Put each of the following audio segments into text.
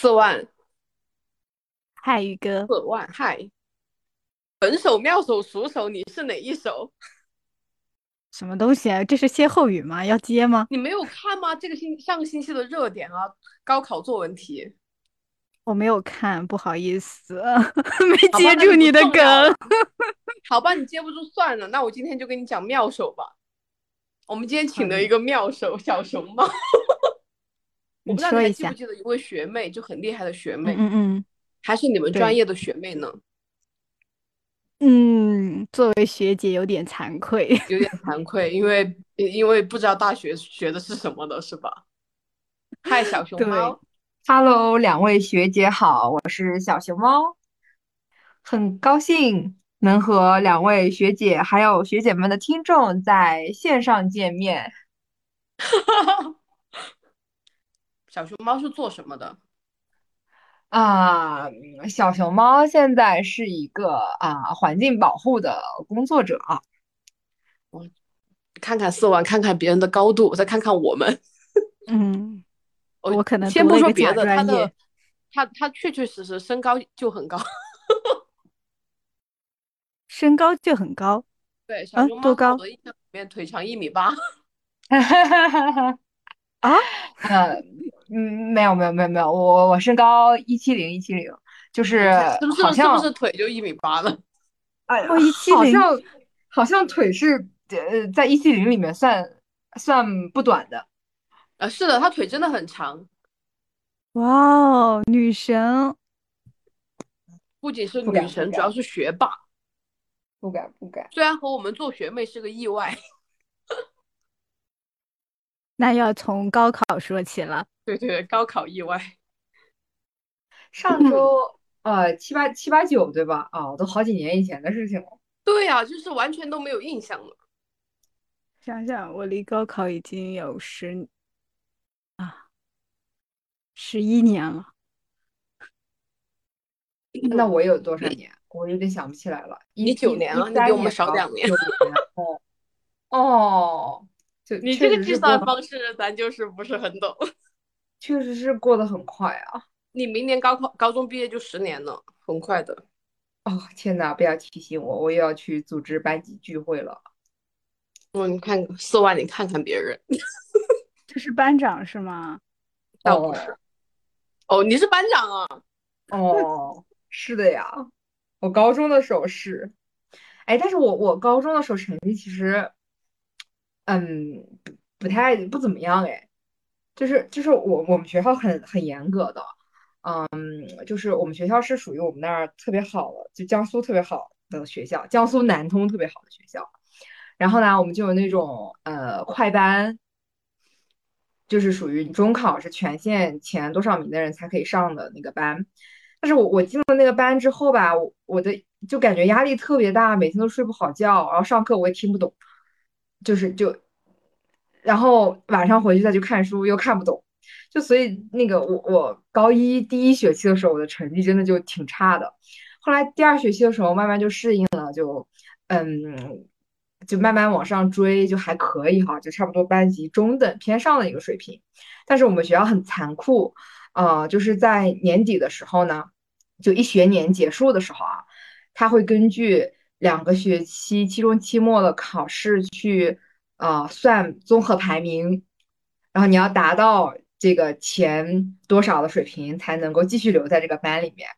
四万，嗨，宇哥。四万，嗨。本手、妙手、熟手，你是哪一手？什么东西啊？这是歇后语吗？要接吗？你没有看吗？这个星上个星期的热点啊，高考作文题。我没有看，不好意思，没接住你的梗。好吧，你接不住算了。那我今天就跟你讲妙手吧。我们今天请了一个妙手小熊猫。我不知道你还记不记得一位学妹，就很厉害的学妹，嗯嗯，还是你们专业的学妹呢？嗯，作为学姐有点惭愧，有点惭愧，因为因为不知道大学学的是什么的，是吧？嗨，小熊猫，Hello，两位学姐好，我是小熊猫，很高兴能和两位学姐还有学姐们的听众在线上见面。小熊猫是做什么的？啊，小熊猫现在是一个啊环境保护的工作者。我看看四万，看看别人的高度，再看看我们。嗯，我可能先不说别的，他的他他确确实实身高就很高，身高就很高。对，小熊猫多高？我的印象里面腿长一米八。啊？呃。嗯，没有没有没有没有，我我身高一七零一七零，就是好像是不是腿就一米八了？哎，我一七零，好像好像腿是呃在一七零里面算算不短的。啊，是的，他腿真的很长。哇哦，女神！不仅是女神，主要是学霸。不敢不敢。虽然和我们做学妹是个意外。那要从高考说起了。对对，高考意外。上周呃七八七八九对吧？啊，都好几年以前的事情了。对呀，就是完全都没有印象了。想想我离高考已经有十啊十一年了。那我有多少年？我有点想不起来了。一九年了，你比我们少两年。哦 哦。你这个计算方式，咱就是不是很懂。确实是过得很快啊！你明年高考、高中毕业就十年了，很快的。哦天哪！不要提醒我，我又要去组织班级聚会了。哦，你看四万，你看看别人。这是班长是吗？倒不是。哦，你是班长啊？哦，是的呀。我高中的时候是，哎，但是我我高中的时候成绩其实。嗯，不不太不怎么样哎，就是就是我我们学校很很严格的，嗯，就是我们学校是属于我们那儿特别好的，就江苏特别好的学校，江苏南通特别好的学校。然后呢，我们就有那种呃快班，就是属于中考是全县前多少名的人才可以上的那个班。但是我我进了那个班之后吧，我我的就感觉压力特别大，每天都睡不好觉，然后上课我也听不懂。就是就，然后晚上回去再去看书又看不懂，就所以那个我我高一第一学期的时候我的成绩真的就挺差的，后来第二学期的时候慢慢就适应了，就嗯就慢慢往上追就还可以哈，就差不多班级中等偏上的一个水平。但是我们学校很残酷，呃，就是在年底的时候呢，就一学年结束的时候啊，他会根据。两个学期期中、期末的考试去，呃，算综合排名，然后你要达到这个前多少的水平才能够继续留在这个班里面。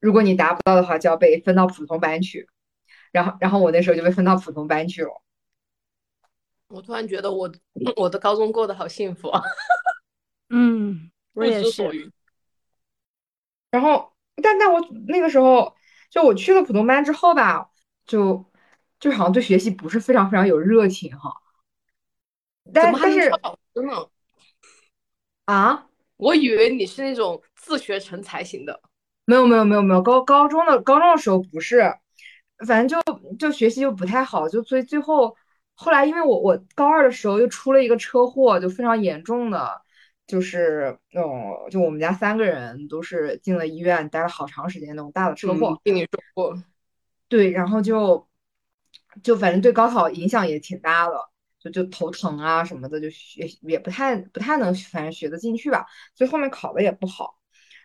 如果你达不到的话，就要被分到普通班去。然后，然后我那时候就被分到普通班去了。我突然觉得我我的高中过得好幸福啊！嗯，我也是。然后，但但我那个时候就我去了普通班之后吧。就，就好像对学习不是非常非常有热情哈。但但是真的啊，我以为你是那种自学成才型的。没有没有没有没有，高高中的高中的时候不是，反正就就学习就不太好，就所以最后后来因为我我高二的时候又出了一个车祸，就非常严重的，就是那种就我们家三个人都是进了医院，待了好长时间那种大的车祸。听你说过。对，然后就就反正对高考影响也挺大的，就就头疼啊什么的，就学也不太不太能反正学得进去吧，所以后面考的也不好，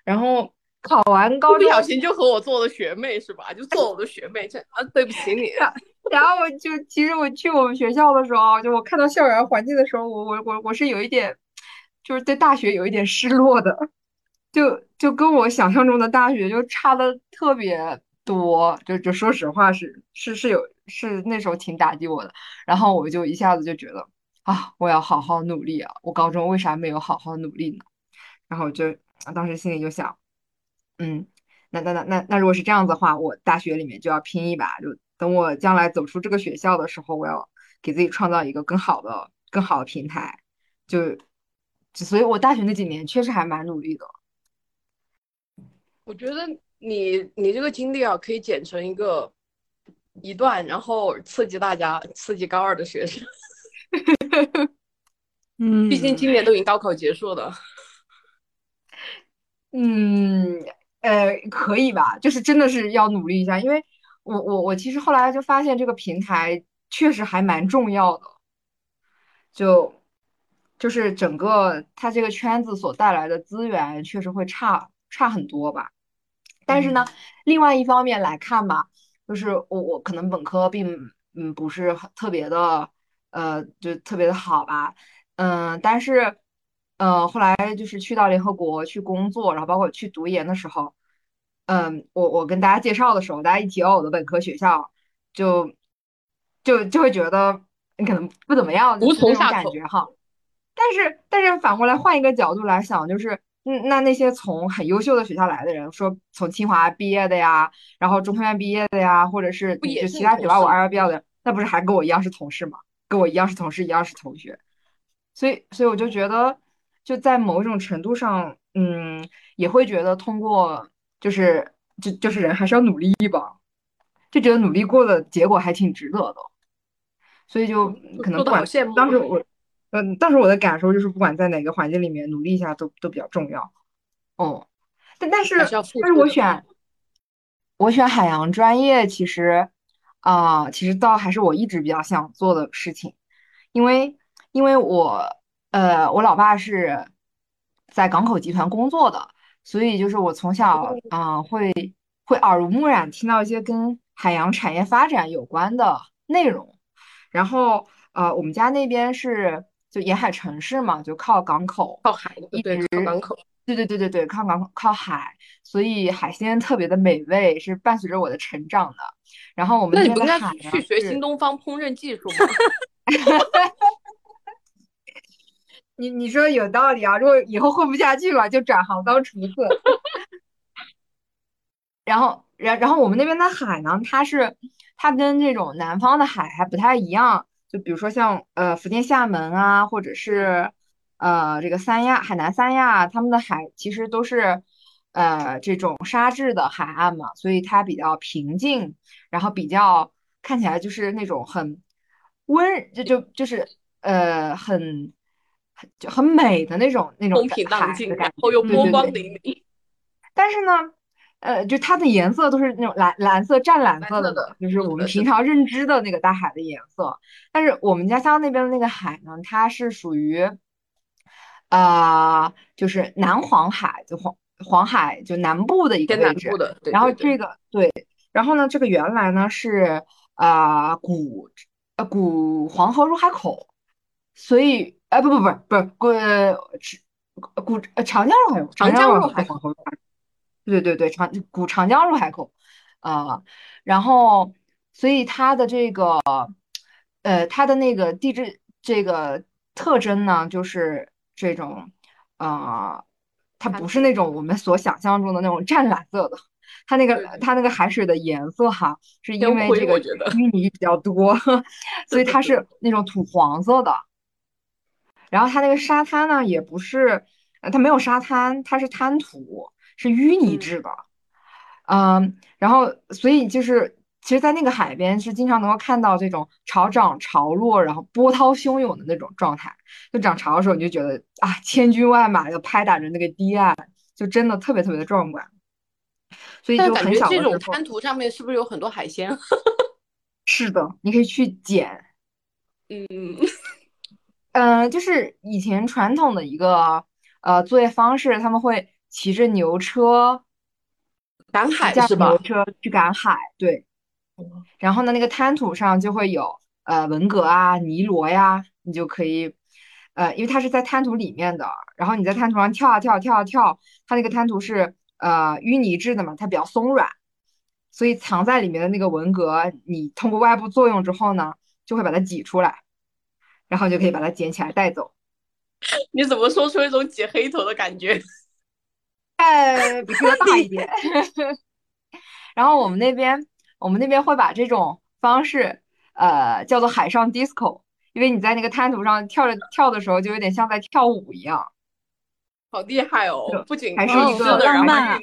然后。考完高中，不小心就和我做了学妹是吧？就做我的学妹，这啊，对不起你。然后我就其实我去我们学校的时候，就我看到校园环境的时候，我我我我是有一点，就是对大学有一点失落的，就就跟我想象中的大学就差的特别多，就就说实话是是是有是那时候挺打击我的。然后我就一下子就觉得啊，我要好好努力啊！我高中为啥没有好好努力呢？然后就当时心里就想。嗯，那那那那那如果是这样子的话，我大学里面就要拼一把，就等我将来走出这个学校的时候，我要给自己创造一个更好的、更好的平台。就，所以我大学那几年确实还蛮努力的。我觉得你你这个经历啊，可以剪成一个一段，然后刺激大家，刺激高二的学生。嗯，毕竟今年都已经高考结束了。嗯。呃，可以吧？就是真的是要努力一下，因为我我我其实后来就发现这个平台确实还蛮重要的，就就是整个它这个圈子所带来的资源确实会差差很多吧。但是呢，另外一方面来看吧，就是我我可能本科并嗯不是特别的呃就特别的好吧，嗯，但是。呃，后来就是去到联合国去工作，然后包括去读研的时候，嗯，我我跟大家介绍的时候，大家一提到我的本科学校，就就就会觉得你可能不怎么样，无从下感觉哈。但是但是反过来换一个角度来想，就是嗯，那那些从很优秀的学校来的人，说从清华毕业的呀，然后中科院毕业的呀，或者是就其他九八五二幺毕业的，那不是还跟我一样是同事吗？跟我一样是同事，一样是同学。所以所以我就觉得。就在某种程度上，嗯，也会觉得通过，就是就就是人还是要努力吧，就觉得努力过的结果还挺值得的，所以就可能不管当时我，嗯，当时我的感受就是，不管在哪个环境里面努力一下都都比较重要，哦，但但是但是我选我选海洋专业，其实啊，其实倒还是我一直比较想做的事情，因为因为我。呃，我老爸是在港口集团工作的，所以就是我从小啊会会耳濡目染听到一些跟海洋产业发展有关的内容。然后呃，我们家那边是就沿海城市嘛，就靠港口，靠海的，一直靠港口。对对对对对，靠港口靠海，所以海鲜特别的美味，是伴随着我的成长的。然后我们那你不应该去学新东方烹饪技术吗？你你说有道理啊！如果以后混不下去了，就转行当厨子。然后，然然后我们那边的海呢，它是它跟这种南方的海还不太一样。就比如说像呃福建厦门啊，或者是呃这个三亚海南三亚，他们的海其实都是呃这种沙质的海岸嘛，所以它比较平静，然后比较看起来就是那种很温，就就就是呃很。就很美的那种那种海的感觉，又波光粼粼。但是呢，呃，就它的颜色都是那种蓝蓝色、湛蓝色的，就是我们平常认知的那个大海的颜色。但是我们家乡那边的那个海呢，它是属于，啊，就是南黄海，就黄黄海就南部的一个位置。然后这个对，然后呢，这个原来呢是啊古呃古黄河入海口，所以。哎，不不不不是古古长江入海口，长江入海口，对对对，长古长江入海口，啊，然后所以它的这个呃，它的那个地质这个特征呢，就是这种啊，它不是那种我们所想象中的那种湛蓝色的，它那个它那个海水的颜色哈，是因为这个淤泥比较多，所以它是那种土黄色的。然后它那个沙滩呢，也不是，它没有沙滩，它是滩涂，是淤泥质的。嗯，然后所以就是。其实，在那个海边是经常能够看到这种潮涨潮落，然后波涛汹涌的那种状态。就涨潮的时候，你就觉得啊，千军万马要拍打着那个堤岸，就真的特别特别的壮观。所以就感觉这种滩涂上面是不是有很多海鲜？是的，你可以去捡。嗯嗯，就是以前传统的一个呃作业方式，他们会骑着牛车赶海是吧？牛车去赶海，对。然后呢，那个滩涂上就会有呃文蛤啊、尼罗呀，你就可以，呃，因为它是在滩涂里面的，然后你在滩涂上跳啊跳，跳啊跳，它那个滩涂是呃淤泥质的嘛，它比较松软，所以藏在里面的那个文蛤，你通过外部作用之后呢，就会把它挤出来，然后就可以把它捡起来带走。你怎么说出一种挤黑头的感觉？哎，比这个大一点。然后我们那边。我们那边会把这种方式，呃，叫做海上 disco，因为你在那个滩涂上跳着跳的时候，就有点像在跳舞一样，好厉害哦！不仅还是一个浪漫，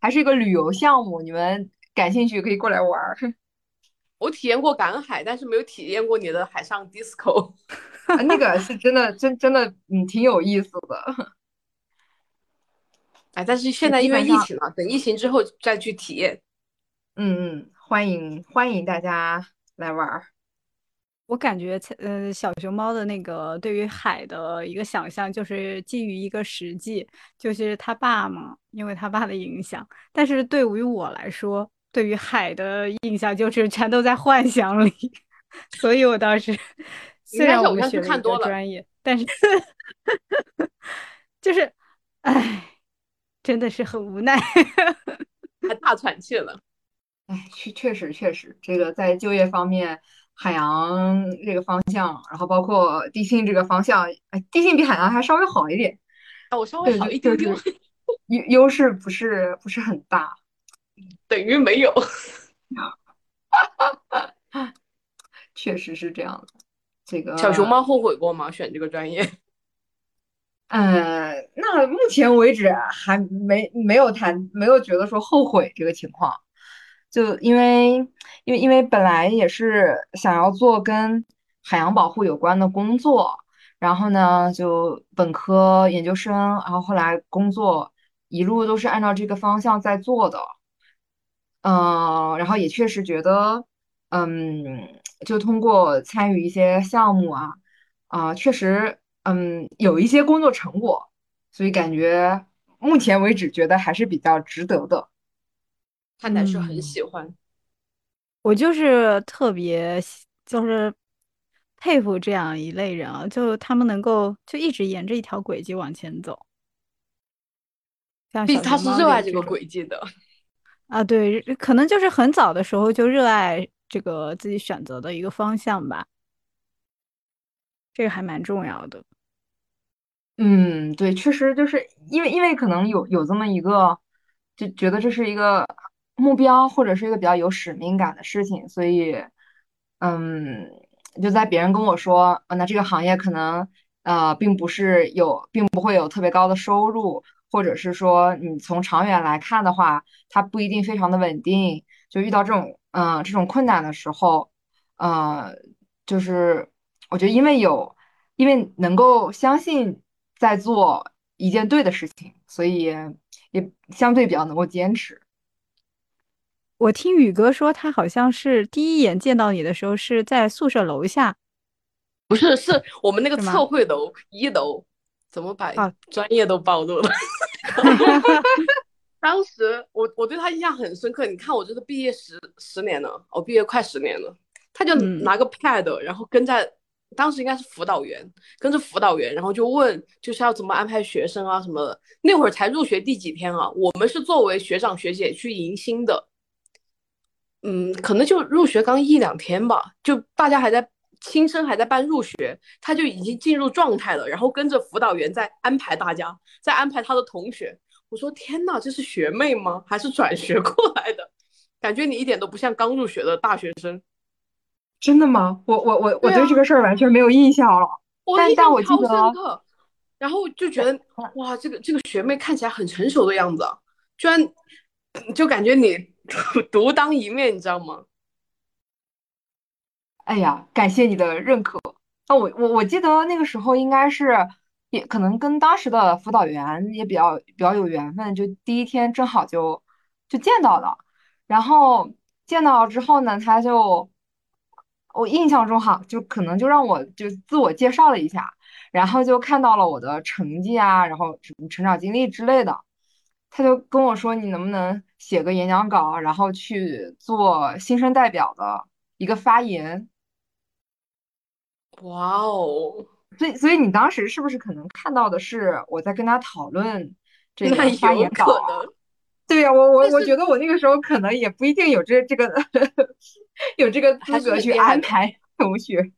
还是一个旅游项目，你们感兴趣可以过来玩。我体验过赶海，但是没有体验过你的海上 disco，那个是真的，真真的，嗯，挺有意思的。哎，但是现在因为疫情了，等疫情之后再去体验。嗯嗯，欢迎欢迎大家来玩儿。我感觉，呃，小熊猫的那个对于海的一个想象，就是基于一个实际，就是他爸嘛，因为他爸的影响。但是对于我来说，对于海的印象就是全都在幻想里。所以我当时 虽然我们学了一个专业，但是 就是，唉，真的是很无奈，还 大喘气了。哎，确确实确实，这个在就业方面，海洋这个方向，然后包括地信这个方向，哎，地信比海洋还稍微好一点。啊，我稍微好一点点，优优势不是不是很大，等于没有。确实是这样的。这个小熊猫后悔过吗？选这个专业？呃，那目前为止还没没有谈，没有觉得说后悔这个情况。就因为，因为，因为本来也是想要做跟海洋保护有关的工作，然后呢，就本科、研究生，然后后来工作一路都是按照这个方向在做的，嗯，然后也确实觉得，嗯，就通过参与一些项目啊，啊，确实，嗯，有一些工作成果，所以感觉目前为止觉得还是比较值得的。看来是很喜欢，我就是特别就是佩服这样一类人啊，就他们能够就一直沿着一条轨迹往前走。他是热爱这个轨迹的 啊，对，可能就是很早的时候就热爱这个自己选择的一个方向吧，这个还蛮重要的。嗯，对，确实就是因为因为可能有有这么一个，就觉得这是一个。目标或者是一个比较有使命感的事情，所以，嗯，就在别人跟我说，那这个行业可能，呃，并不是有，并不会有特别高的收入，或者是说你从长远来看的话，它不一定非常的稳定。就遇到这种，嗯，这种困难的时候，呃，就是我觉得因为有，因为能够相信在做一件对的事情，所以也相对比较能够坚持。我听宇哥说，他好像是第一眼见到你的时候是在宿舍楼下，不是，是我们那个测绘楼一楼，怎么把专业都暴露了？当时我我对他印象很深刻，你看我这个毕业十十年了，我毕业快十年了，他就拿个 pad，然后跟在，当时应该是辅导员，跟着辅导员，然后就问就是要怎么安排学生啊什么的。那会儿才入学第几天啊？我们是作为学长学姐去迎新的。嗯，可能就入学刚一两天吧，就大家还在新生还在办入学，他就已经进入状态了，然后跟着辅导员在安排大家，在安排他的同学。我说天呐，这是学妹吗？还是转学过来的？感觉你一点都不像刚入学的大学生。真的吗？我我我我对这个事儿完全没有印象了。我印象超深刻。然后就觉得哇，这个这个学妹看起来很成熟的样子，居然就感觉你独当一面，你知道吗？哎呀，感谢你的认可。那我我我记得那个时候应该是也可能跟当时的辅导员也比较比较有缘分，就第一天正好就就见到了。然后见到之后呢，他就我印象中哈，就可能就让我就自我介绍了一下。然后就看到了我的成绩啊，然后什么成长经历之类的，他就跟我说：“你能不能写个演讲稿，然后去做新生代表的一个发言？”哇哦！所以，所以你当时是不是可能看到的是我在跟他讨论这个发言稿？对呀，我我我觉得我那个时候可能也不一定有这这个 有这个资格去安排同学。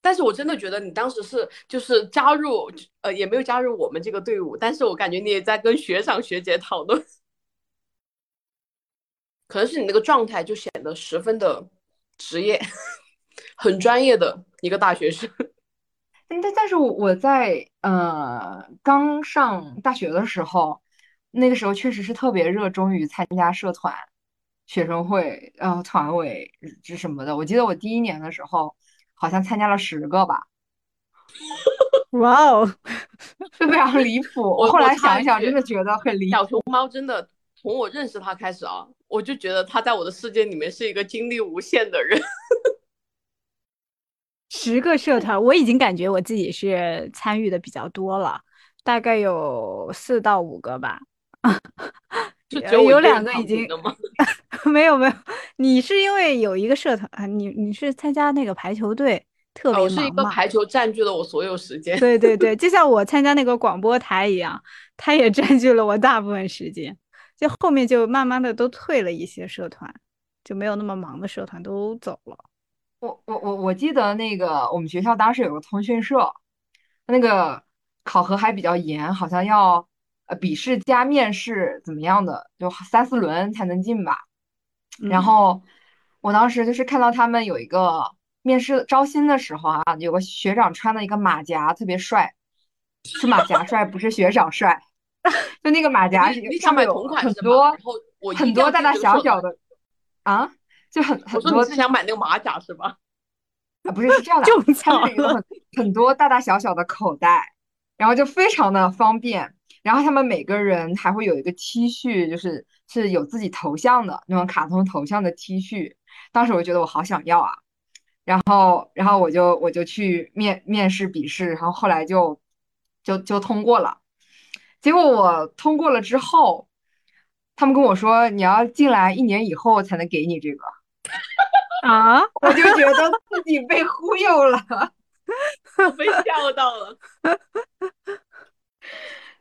但是我真的觉得你当时是就是加入呃也没有加入我们这个队伍，但是我感觉你也在跟学长学姐讨论，可能是你那个状态就显得十分的职业，很专业的一个大学生。但但但是我在呃刚上大学的时候，那个时候确实是特别热衷于参加社团、学生会、呃团委这什么的。我记得我第一年的时候。好像参加了十个吧，哇哦，就非常离谱。我后来想一想，真的觉得很离。小熊猫真的从我认识他开始啊，我就觉得他在我的世界里面是一个精力无限的人。十个社团，我已经感觉我自己是参与的比较多了，大概有四到五个吧。有有两个已经？没有没有，你是因为有一个社团啊，你你是参加那个排球队，特别忙是一个排球占据了我所有时间。对对对，就像我参加那个广播台一样，它也占据了我大部分时间。就后面就慢慢的都退了一些社团，就没有那么忙的社团都走了。我我我我记得那个我们学校当时有个通讯社，那个考核还比较严，好像要。呃，笔试加面试怎么样的？就三四轮才能进吧。然后我当时就是看到他们有一个面试招新的时候啊，有个学长穿的一个马甲特别帅，是马甲帅，不是学长帅。就那个马甲上面有很多很多大大小小的啊，就很很多。是想买那个马甲是吧？啊，不是，是这样的，它是有很很多大大小小的口袋，然后就非常的方便。然后他们每个人还会有一个 T 恤，就是是有自己头像的那种卡通头像的 T 恤。当时我觉得我好想要啊，然后然后我就我就去面面试笔试，然后后来就就就通过了。结果我通过了之后，他们跟我说你要进来一年以后才能给你这个 啊，我就觉得自己被忽悠了，被吓到了。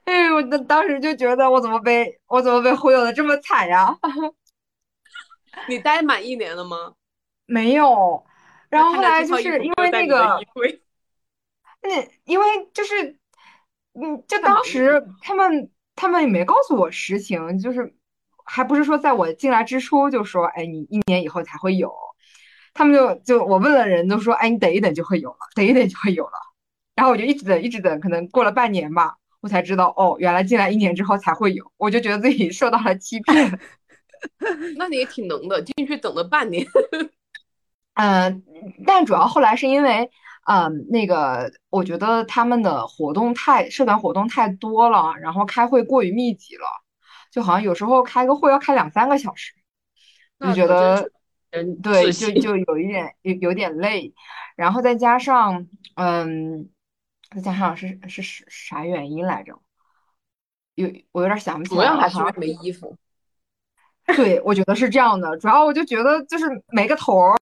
哎，我当当时就觉得我怎么被我怎么被忽悠的这么惨呀？你待满一年了吗？没有。然后后来就是因为那个，那 因为就是，嗯，就当时他们他们也没告诉我实情，就是还不是说在我进来之初就说，哎，你一年以后才会有。他们就就我问了人都说，哎，你等一等就会有了，等一等就会有了。然后我就一直等，一直等，可能过了半年吧。我才知道哦，原来进来一年之后才会有，我就觉得自己受到了欺骗。那你也挺能的，进去等了半年。嗯，但主要后来是因为，嗯，那个我觉得他们的活动太社团活动太多了，然后开会过于密集了，就好像有时候开个会要开两三个小时，就觉得，嗯，对，就就有一点有有点累，然后再加上，嗯。再加上是是是啥原因来着？有我有点想不起来。主要还是没衣服。对，我觉得是这样的。主要我就觉得就是没个头儿。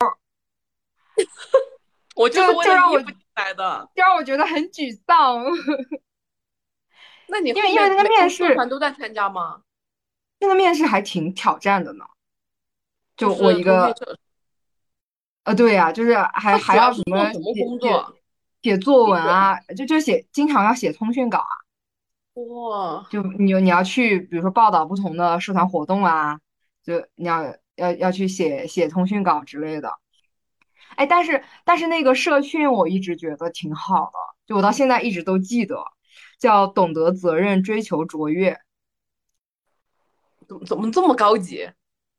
我就就让我来的，就让我觉得很沮丧。那你因为因为那个面试团都在参加吗？那个面试还挺挑战的呢。就我一个。呃，对呀，就是还还要什么什么工作？写作文啊，就就写，经常要写通讯稿啊。哇，就你你要去，比如说报道不同的社团活动啊，就你要要要去写写通讯稿之类的。哎，但是但是那个社训我一直觉得挺好的，就我到现在一直都记得，叫懂得责任，追求卓越。怎么怎么这么高级？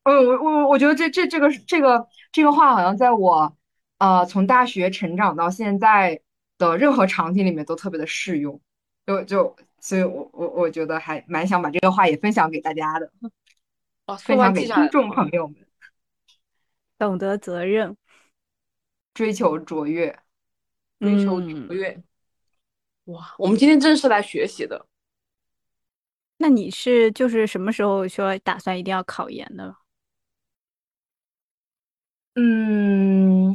嗯，我我我觉得这这这个这个这个话好像在我呃从大学成长到现在的任何场景里面都特别的适用，就就所以，我我我觉得还蛮想把这个话也分享给大家的，哦分享给听众朋友们。懂得责任，追求卓越，追求卓越。哇，我们今天真是来学习的。那你是就是什么时候说打算一定要考研的？嗯，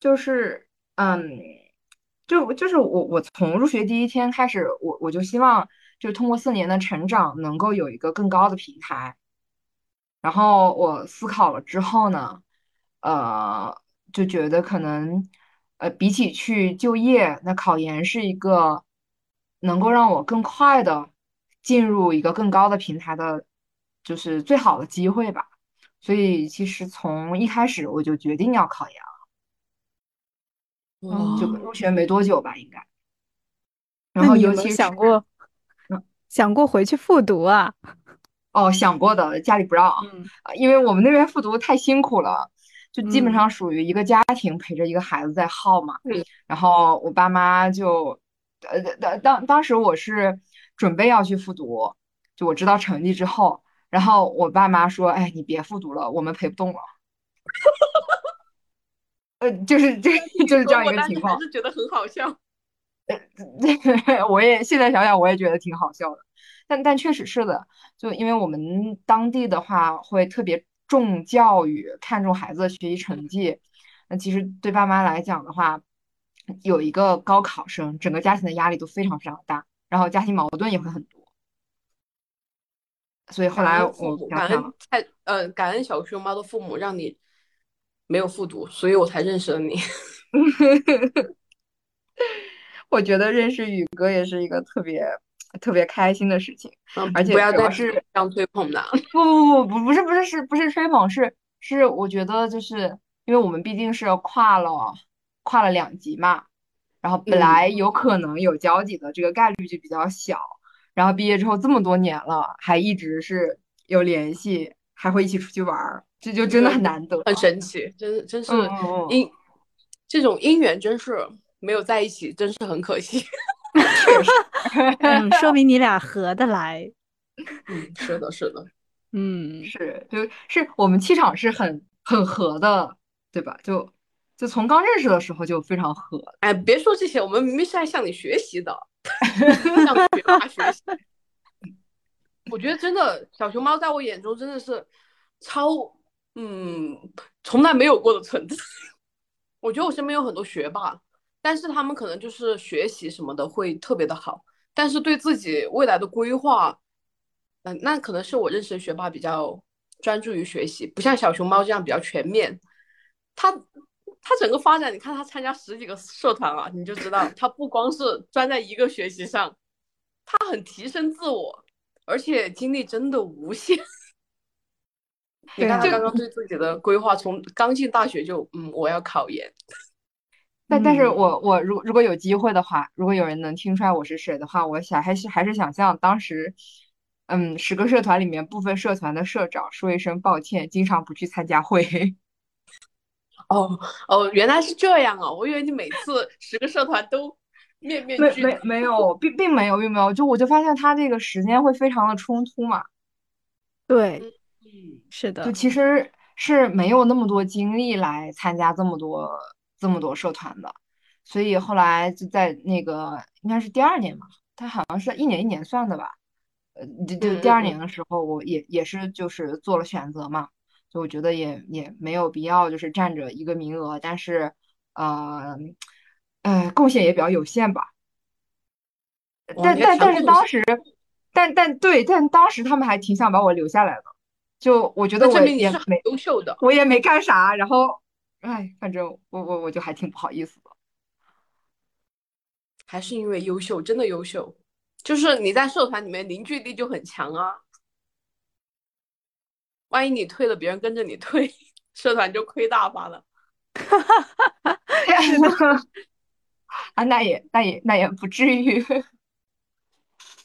就是嗯，就就是我我从入学第一天开始，我我就希望就通过四年的成长，能够有一个更高的平台。然后我思考了之后呢，呃，就觉得可能呃，比起去就业，那考研是一个能够让我更快的进入一个更高的平台的，就是最好的机会吧。所以其实从一开始我就决定要考研了，就入学没多久吧，应该。然后尤其想过，想过回去复读啊？哦，想过的，家里不让，因为我们那边复读太辛苦了，就基本上属于一个家庭陪着一个孩子在耗嘛。然后我爸妈就，呃，当当当时我是准备要去复读，就我知道成绩之后。然后我爸妈说：“哎，你别复读了，我们陪不动了。”呃，就是这，就是这样一个情况。还是觉得很好笑。呃，我也现在想想，我也觉得挺好笑的。但但确实是的，就因为我们当地的话会特别重教育，看重孩子的学习成绩。那其实对爸妈来讲的话，有一个高考生，整个家庭的压力都非常非常大，然后家庭矛盾也会很多。所以后来我感恩太呃感恩小熊猫的父母让你没有复读，所以我才认识了你。我觉得认识宇哥也是一个特别特别开心的事情，而且不要再是这样吹捧的。不不不不不是不是是不是吹捧是是我觉得就是因为我们毕竟是跨了跨了两级嘛，然后本来有可能有交集的这个概率就比较小。然后毕业之后这么多年了，还一直是有联系，还会一起出去玩儿，这就真的很难得，很神奇，真真是姻这种姻缘真是没有在一起，真是很可惜。说明你俩合得来。嗯，是的，是的，嗯，是，就是我们气场是很很合的，对吧？就就从刚认识的时候就非常合。哎，别说这些，我们明明是在向你学习的。向学霸学习，我觉得真的小熊猫在我眼中真的是超嗯从来没有过的存在。我觉得我身边有很多学霸，但是他们可能就是学习什么的会特别的好，但是对自己未来的规划，嗯，那可能是我认识的学霸比较专注于学习，不像小熊猫这样比较全面。他。他整个发展，你看他参加十几个社团啊，你就知道他不光是专在一个学习上，他很提升自我，而且精力真的无限。你看他刚刚对自己的规划，从刚进大学就嗯，我要考研。但但是我我如如果有机会的话，如果有人能听出来我是谁的话，我想还是还是想向当时，嗯，十个社团里面部分社团的社长说一声抱歉，经常不去参加会。哦哦，原来是这样啊！我以为你每次 十个社团都面面俱没没有，并并没有，并没有。就我就发现他这个时间会非常的冲突嘛。对，嗯，是的。就其实是没有那么多精力来参加这么多这么多社团的，所以后来就在那个应该是第二年嘛，他好像是一年一年算的吧。呃，就就第二年的时候，我也也是就是做了选择嘛。就我觉得也也没有必要，就是占着一个名额，但是，呃，呃，贡献也比较有限吧。但但但是当时，但但对，但当时他们还挺想把我留下来的。就我觉得我也没优秀的，我也没干啥，然后，哎，反正我我我就还挺不好意思的。还是因为优秀，真的优秀，就是你在社团里面凝聚力就很强啊。万一你退了，别人跟着你退，社团就亏大发了。哈哈哈哈哈！啊，那也那也那也不至于。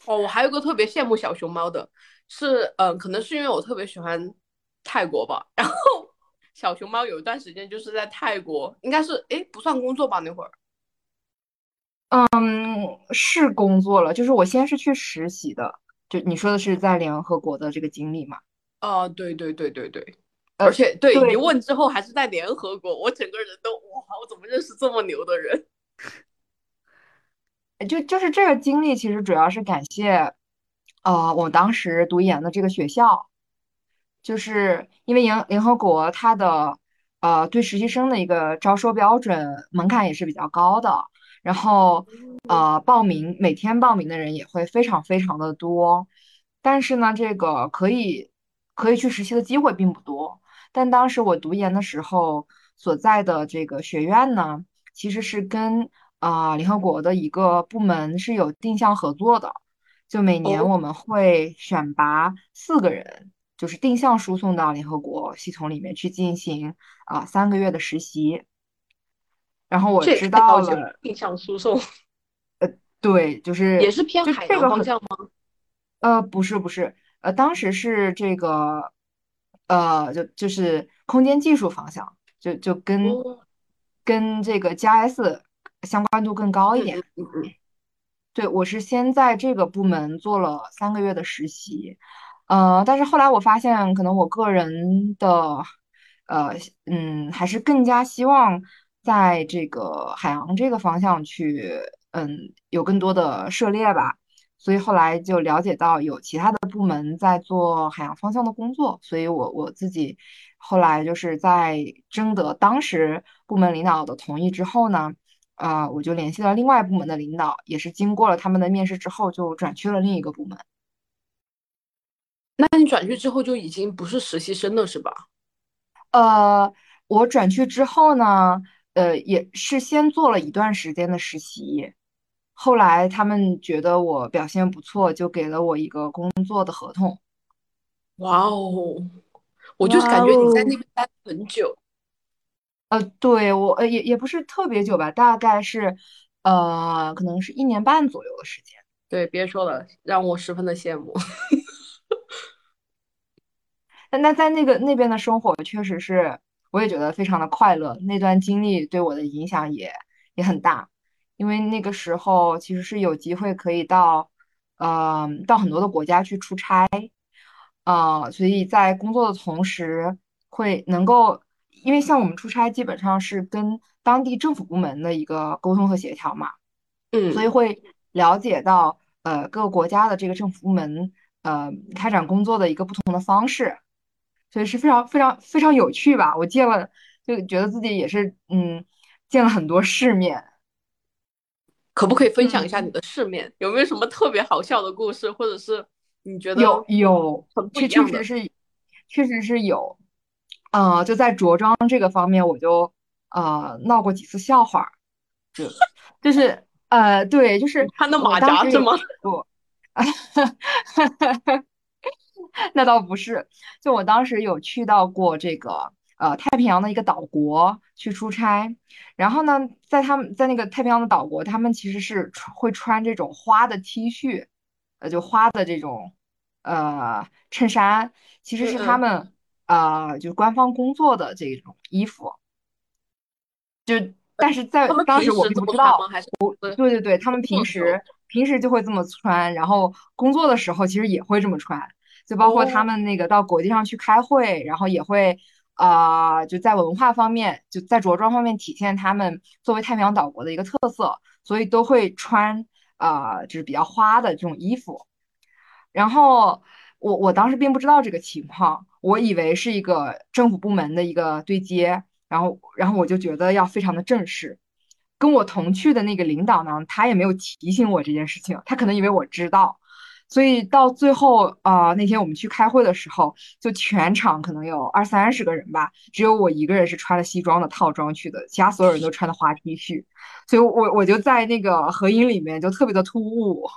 哦，我还有个特别羡慕小熊猫的，是嗯，可能是因为我特别喜欢泰国吧。然后小熊猫有一段时间就是在泰国，应该是哎不算工作吧那会儿。嗯，是工作了，就是我先是去实习的，就你说的是在联合国的这个经历嘛？哦，对对对对对，而且对一问之后还是在联合国，我整个人都哇，我怎么认识这么牛的人？就就是这个经历，其实主要是感谢，呃，我当时读研的这个学校，就是因为联联合国它的呃对实习生的一个招收标准门槛也是比较高的。然后，呃，报名每天报名的人也会非常非常的多，但是呢，这个可以可以去实习的机会并不多。但当时我读研的时候所在的这个学院呢，其实是跟啊联合国的一个部门是有定向合作的，就每年我们会选拔四个人，就是定向输送到联合国系统里面去进行啊三个月的实习。然后我知道了，定向输送，呃，对，就是也是偏海洋方向吗？呃，不是，不是，呃，当时是这个，呃，就就是空间技术方向，就就跟跟这个加 S 相关度更高一点。对，我是先在这个部门做了三个月的实习，呃，但是后来我发现，可能我个人的，呃，嗯，还是更加希望。在这个海洋这个方向去，嗯，有更多的涉猎吧，所以后来就了解到有其他的部门在做海洋方向的工作，所以我我自己后来就是在征得当时部门领导的同意之后呢，啊，我就联系了另外部门的领导，也是经过了他们的面试之后，就转去了另一个部门。那你转去之后就已经不是实习生了，是吧？呃，我转去之后呢？呃，也是先做了一段时间的实习，后来他们觉得我表现不错，就给了我一个工作的合同。哇哦，我就是感觉你在那边待很久。呃，对我呃也也不是特别久吧，大概是呃可能是一年半左右的时间。对，别说了，让我十分的羡慕。那那在那个那边的生活确实是。我也觉得非常的快乐，那段经历对我的影响也也很大，因为那个时候其实是有机会可以到，呃，到很多的国家去出差，啊，所以在工作的同时会能够，因为像我们出差基本上是跟当地政府部门的一个沟通和协调嘛，嗯，所以会了解到，呃，各个国家的这个政府部门，呃，开展工作的一个不同的方式。所以是非常非常非常有趣吧？我见了，就觉得自己也是，嗯，见了很多世面。可不可以分享一下你的世面？有没有什么特别好笑的故事，或者是你觉得有有，确确实是，确实是有。嗯，就在着装这个方面，我就呃闹过几次笑话，就就是呃，对，就是穿的马甲是吗？不。那倒不是，就我当时有去到过这个呃太平洋的一个岛国去出差，然后呢，在他们在那个太平洋的岛国，他们其实是会穿这种花的 T 恤，呃，就花的这种呃衬衫，其实是他们呃就官方工作的这种衣服，就但是在当时我并不知道，对对对，他们平时平时就会这么穿，然后工作的时候其实也会这么穿。就包括他们那个到国际上去开会，然后也会啊，就在文化方面，就在着装方面体现他们作为太平洋岛国的一个特色，所以都会穿啊，就是比较花的这种衣服。然后我我当时并不知道这个情况，我以为是一个政府部门的一个对接，然后然后我就觉得要非常的正式。跟我同去的那个领导呢，他也没有提醒我这件事情，他可能以为我知道。所以到最后啊，那天我们去开会的时候，就全场可能有二三十个人吧，只有我一个人是穿了西装的套装去的，其他所有人都穿的花 T 恤，所以我我就在那个合影里面就特别的突兀，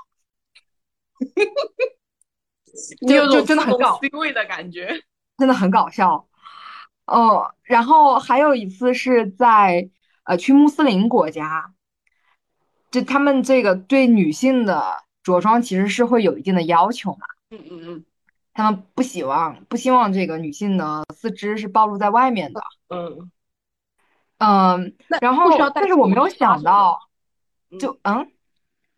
就就真的很搞 C 位的感觉，真的很搞笑。哦，然后还有一次是在呃去穆斯林国家，就他们这个对女性的。着装其实是会有一定的要求嘛，嗯嗯嗯，他们不希望不希望这个女性的四肢是暴露在外面的，嗯嗯，然后但是我没有想到，就嗯，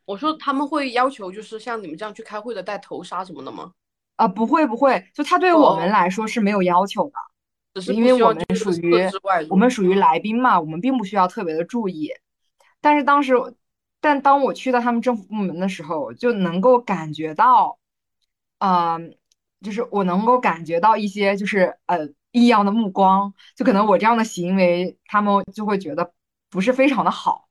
我说他们会要求就是像你们这样去开会的戴头纱什么的吗？啊，不会不会，就他对我们来说是没有要求的，只是因为我们属于我们属于来宾嘛，我们并不需要特别的注意，但是当时。但当我去到他们政府部门的时候，就能够感觉到，嗯，就是我能够感觉到一些就是呃异样的目光，就可能我这样的行为，他们就会觉得不是非常的好，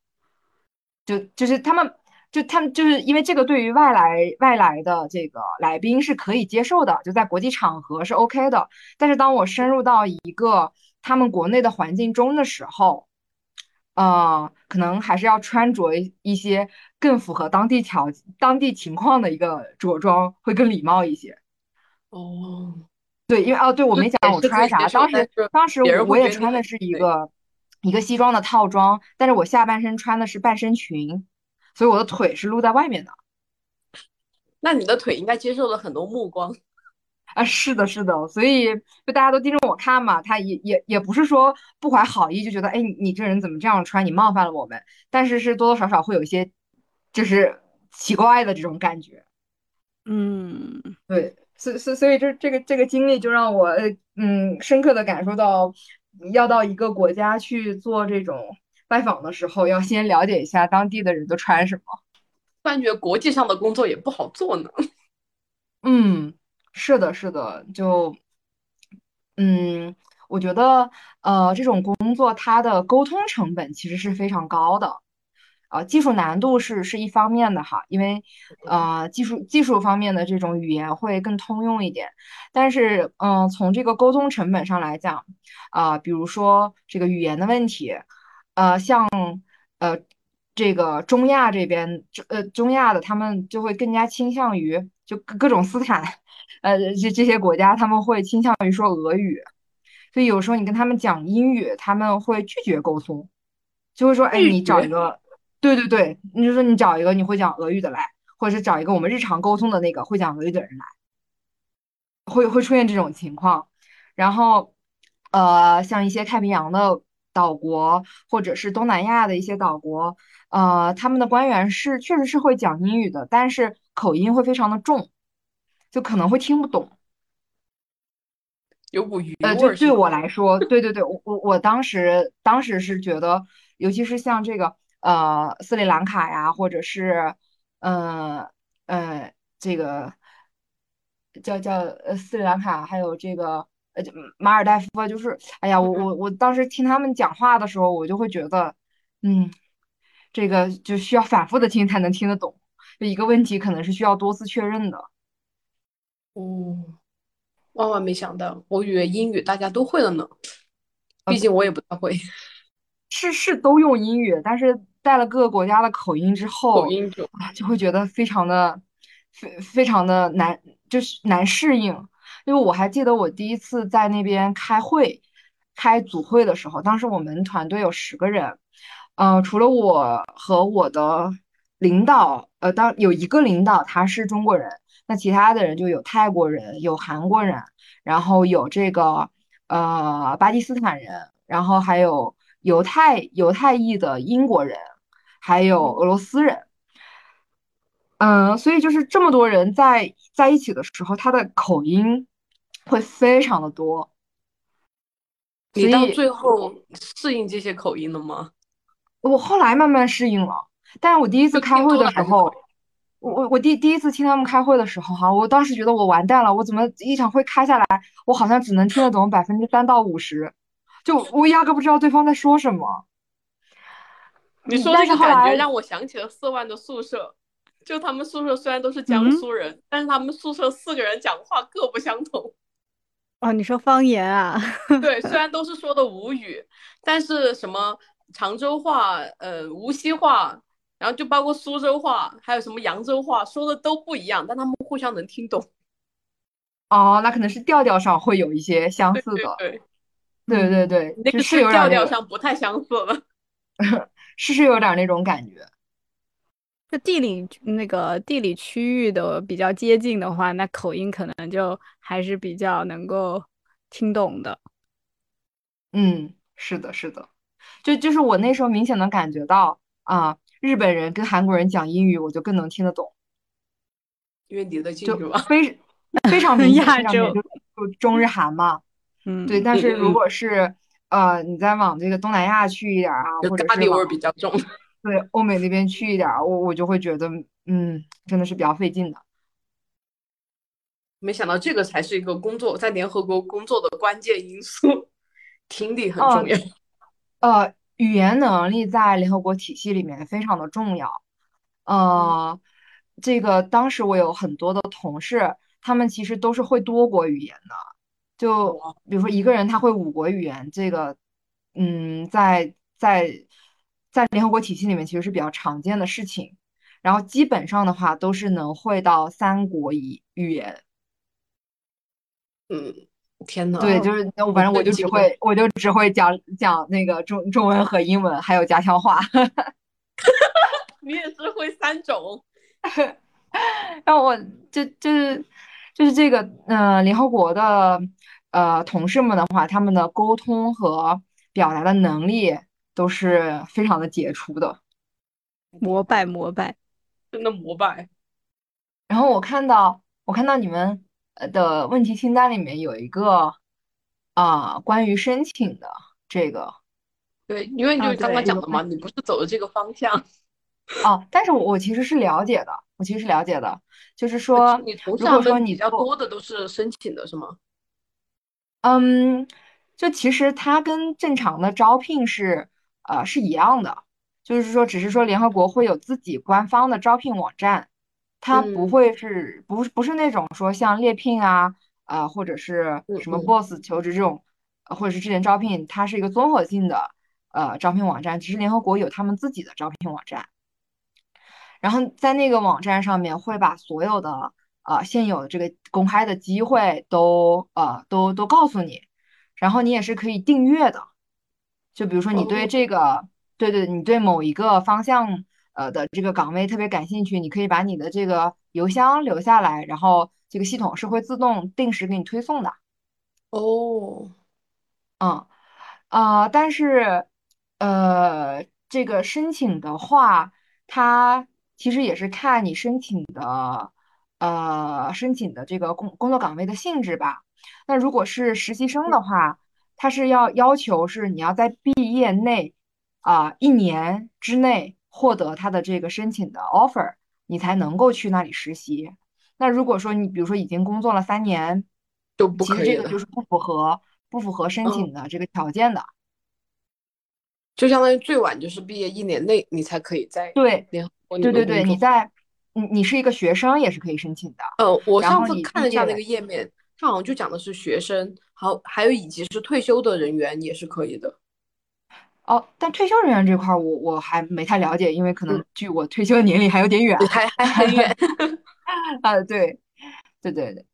就就是他们就他们就是因为这个对于外来外来的这个来宾是可以接受的，就在国际场合是 OK 的，但是当我深入到一个他们国内的环境中的时候。呃，可能还是要穿着一些更符合当地条、当地情况的一个着装，会更礼貌一些。哦，对，因为哦，对我没讲我穿啥，当时当时我也穿的是一个一个西装的套装，但是我下半身穿的是半身裙，所以我的腿是露在外面的。那你的腿应该接受了很多目光。啊，是的，是的，所以就大家都盯着我看嘛，他也也也不是说不怀好意，就觉得哎，你你这人怎么这样穿，你冒犯了我们，但是是多多少少会有一些就是奇怪的这种感觉。嗯，对，所所所以这这个这个经历就让我嗯深刻的感受到，要到一个国家去做这种拜访的时候，要先了解一下当地的人都穿什么。感觉国际上的工作也不好做呢。嗯。是的，是的，就，嗯，我觉得，呃，这种工作它的沟通成本其实是非常高的，啊，技术难度是是一方面的哈，因为，呃，技术技术方面的这种语言会更通用一点，但是，嗯，从这个沟通成本上来讲，啊，比如说这个语言的问题，呃，像，呃，这个中亚这边，呃，中亚的他们就会更加倾向于就各各种斯坦。呃，这这些国家他们会倾向于说俄语，所以有时候你跟他们讲英语，他们会拒绝沟通，就会说，哎，你找一个，对对对，你就说你找一个你会讲俄语的来，或者是找一个我们日常沟通的那个会讲俄语的人来，会会出现这种情况。然后，呃，像一些太平洋的岛国，或者是东南亚的一些岛国，呃，他们的官员是确实是会讲英语的，但是口音会非常的重。就可能会听不懂，有股鱼呃，就对我来说，对对对，我我我当时当时是觉得，尤其是像这个呃斯里兰卡呀，或者是呃呃这个叫叫呃斯里兰卡，还有这个呃马尔代夫，就是哎呀，我我我当时听他们讲话的时候，我就会觉得，嗯，这个就需要反复的听才能听得懂，就一个问题可能是需要多次确认的。哦，万万没想到，我以为英语大家都会了呢。毕竟我也不太会。是是都用英语，但是带了各个国家的口音之后，口音就啊就会觉得非常的非非常的难，就是难适应。因为我还记得我第一次在那边开会，开组会的时候，当时我们团队有十个人，呃，除了我和我的领导，呃，当有一个领导他是中国人。那其他的人就有泰国人，有韩国人，然后有这个呃巴基斯坦人，然后还有犹太犹太裔的英国人，还有俄罗斯人。嗯，所以就是这么多人在在一起的时候，他的口音会非常的多。你到最后适应这些口音了吗？我后来慢慢适应了，但是我第一次开会的时候。我我我第第一次听他们开会的时候哈，我当时觉得我完蛋了，我怎么一场会开下来，我好像只能听得懂百分之三到五十，就我压根不知道对方在说什么。你说这个感觉让我想起了四万的宿舍，就他们宿舍虽然都是江苏人，但是他们宿舍四个人讲话各不相同。哦，你说方言啊？对，虽然都是说的吴语，但是什么常州话、呃无锡话，然后就包括苏州话，还有什么扬州话，说的都不一样，但他们互相能听懂。哦，那可能是调调上会有一些相似的。对对对对，那个是调调上不太相似了。是是有点那种感觉。就地理那个地理区域的比较接近的话，那口音可能就还是比较能够听懂的。嗯，是的，是的，就就是我那时候明显能感觉到啊，日本人跟韩国人讲英语，我就更能听得懂，因为离得近是吧？非 非常明显，亚洲就中日韩嘛。嗯，对。但是如果是呃，你再往这个东南亚去一点啊，或者是味比较重。对欧美那边去一点，我我就会觉得，嗯，真的是比较费劲的。没想到这个才是一个工作在联合国工作的关键因素，听力很重要。呃，语言能力在联合国体系里面非常的重要。呃，这个当时我有很多的同事，他们其实都是会多国语言的。就比如说一个人他会五国语言，这个，嗯，在在。在联合国体系里面，其实是比较常见的事情。然后基本上的话，都是能会到三国语语言。嗯，天呐，对，就是我反正我就只会，我就只会讲讲那个中中文和英文，还有家乡话。你也是会三种。然后我就就是就是这个，嗯，联合国的呃同事们的话，他们的沟通和表达的能力。都是非常的杰出的，膜拜膜拜，真的膜拜。然后我看到，我看到你们的问题清单里面有一个啊，关于申请的这个。对，因为就是刚刚讲的嘛，你不是走的这个方向。哦，但是我我其实是了解的，我其实是了解的，就是说，如果说你比较多的都是申请的是吗？嗯，就其实它跟正常的招聘是。呃，是一样的，就是说，只是说联合国会有自己官方的招聘网站，它不会是不不是那种说像猎聘啊，啊或者是什么 Boss 求职这种，或者是智联招聘，它是一个综合性的呃招聘网站，只是联合国有他们自己的招聘网站，然后在那个网站上面会把所有的呃现有的这个公开的机会都呃都都告诉你，然后你也是可以订阅的。就比如说你对这个，对对，你对某一个方向呃的这个岗位特别感兴趣，你可以把你的这个邮箱留下来，然后这个系统是会自动定时给你推送的。哦，嗯，啊，但是呃，这个申请的话，它其实也是看你申请的呃申请的这个工工作岗位的性质吧。那如果是实习生的话，他是要要求是你要在毕业内啊一年之内获得他的这个申请的 offer，你才能够去那里实习。那如果说你比如说已经工作了三年，就不可以其实这个就是不符合不符合申请的这个条件的。就相当于最晚就是毕业一年内你才可以在对对对对，你在你你是一个学生也是可以申请的。呃，我上次看了一下那个页面。他好像就讲的是学生，好，还有以及是退休的人员也是可以的。哦，但退休人员这块我我还没太了解，因为可能距我退休的年龄还有点远，还还很远。啊，对，对对对。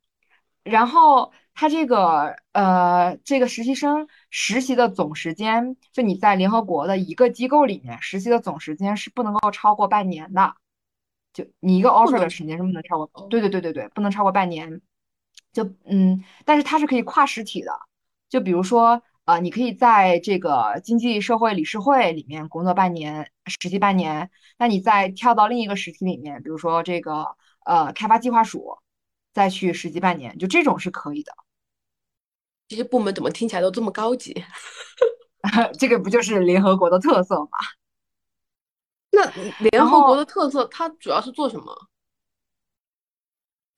然后他这个呃，这个实习生实习的总时间，就你在联合国的一个机构里面实习的总时间是不能够超过半年的。就你一个 offer 的时间是不能超过，对对对对对，不能超过半年。就嗯，但是它是可以跨实体的，就比如说，呃，你可以在这个经济社会理事会里面工作半年，实习半年，那你再跳到另一个实体里面，比如说这个呃开发计划署，再去实习半年，就这种是可以的。这些部门怎么听起来都这么高级？这个不就是联合国的特色吗？那联合国的特色，它主要是做什么？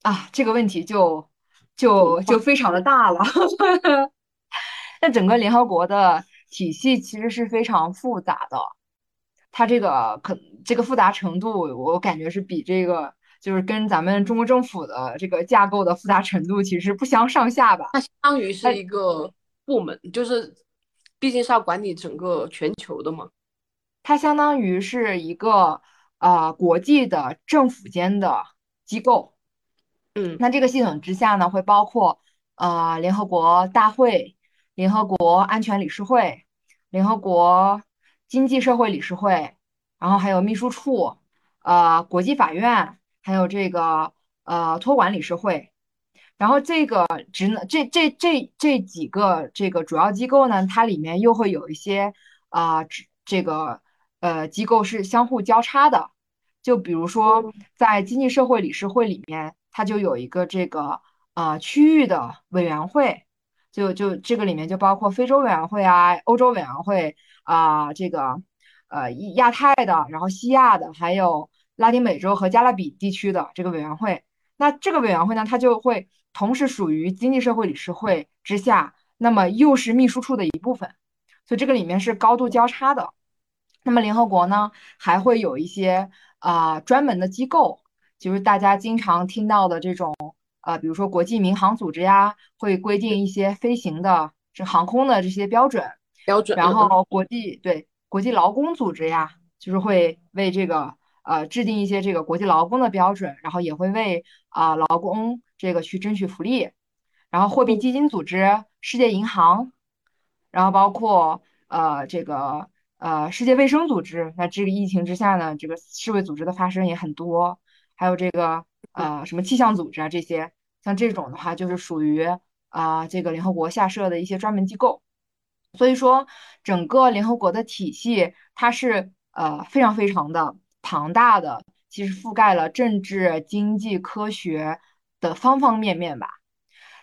啊，这个问题就。就就非常的大了，那整个联合国的体系其实是非常复杂的，它这个可这个复杂程度，我感觉是比这个就是跟咱们中国政府的这个架构的复杂程度其实不相上下吧。它相当于是一个部门，就是毕竟是要管理整个全球的嘛。它相当于是一个呃国际的政府间的机构。嗯，那这个系统之下呢，会包括呃联合国大会、联合国安全理事会、联合国经济社会理事会，然后还有秘书处、呃国际法院，还有这个呃托管理事会。然后这个职能这这这这几个这个主要机构呢，它里面又会有一些啊这这个呃机构是相互交叉的，就比如说在经济社会理事会里面。它就有一个这个呃区域的委员会，就就这个里面就包括非洲委员会啊、欧洲委员会啊、这个呃亚太的，然后西亚的，还有拉丁美洲和加勒比地区的这个委员会。那这个委员会呢，它就会同时属于经济社会理事会之下，那么又是秘书处的一部分，所以这个里面是高度交叉的。那么联合国呢，还会有一些啊专门的机构。就是大家经常听到的这种，呃，比如说国际民航组织呀，会规定一些飞行的这航空的这些标准标准。然后国际对国际劳工组织呀，就是会为这个呃制定一些这个国际劳工的标准，然后也会为啊劳工这个去争取福利。然后货币基金组织、世界银行，然后包括呃这个呃世界卫生组织。那这个疫情之下呢，这个世卫组织的发生也很多。还有这个呃什么气象组织啊，这些像这种的话，就是属于啊这个联合国下设的一些专门机构。所以说，整个联合国的体系它是呃非常非常的庞大的，其实覆盖了政治、经济、科学的方方面面吧。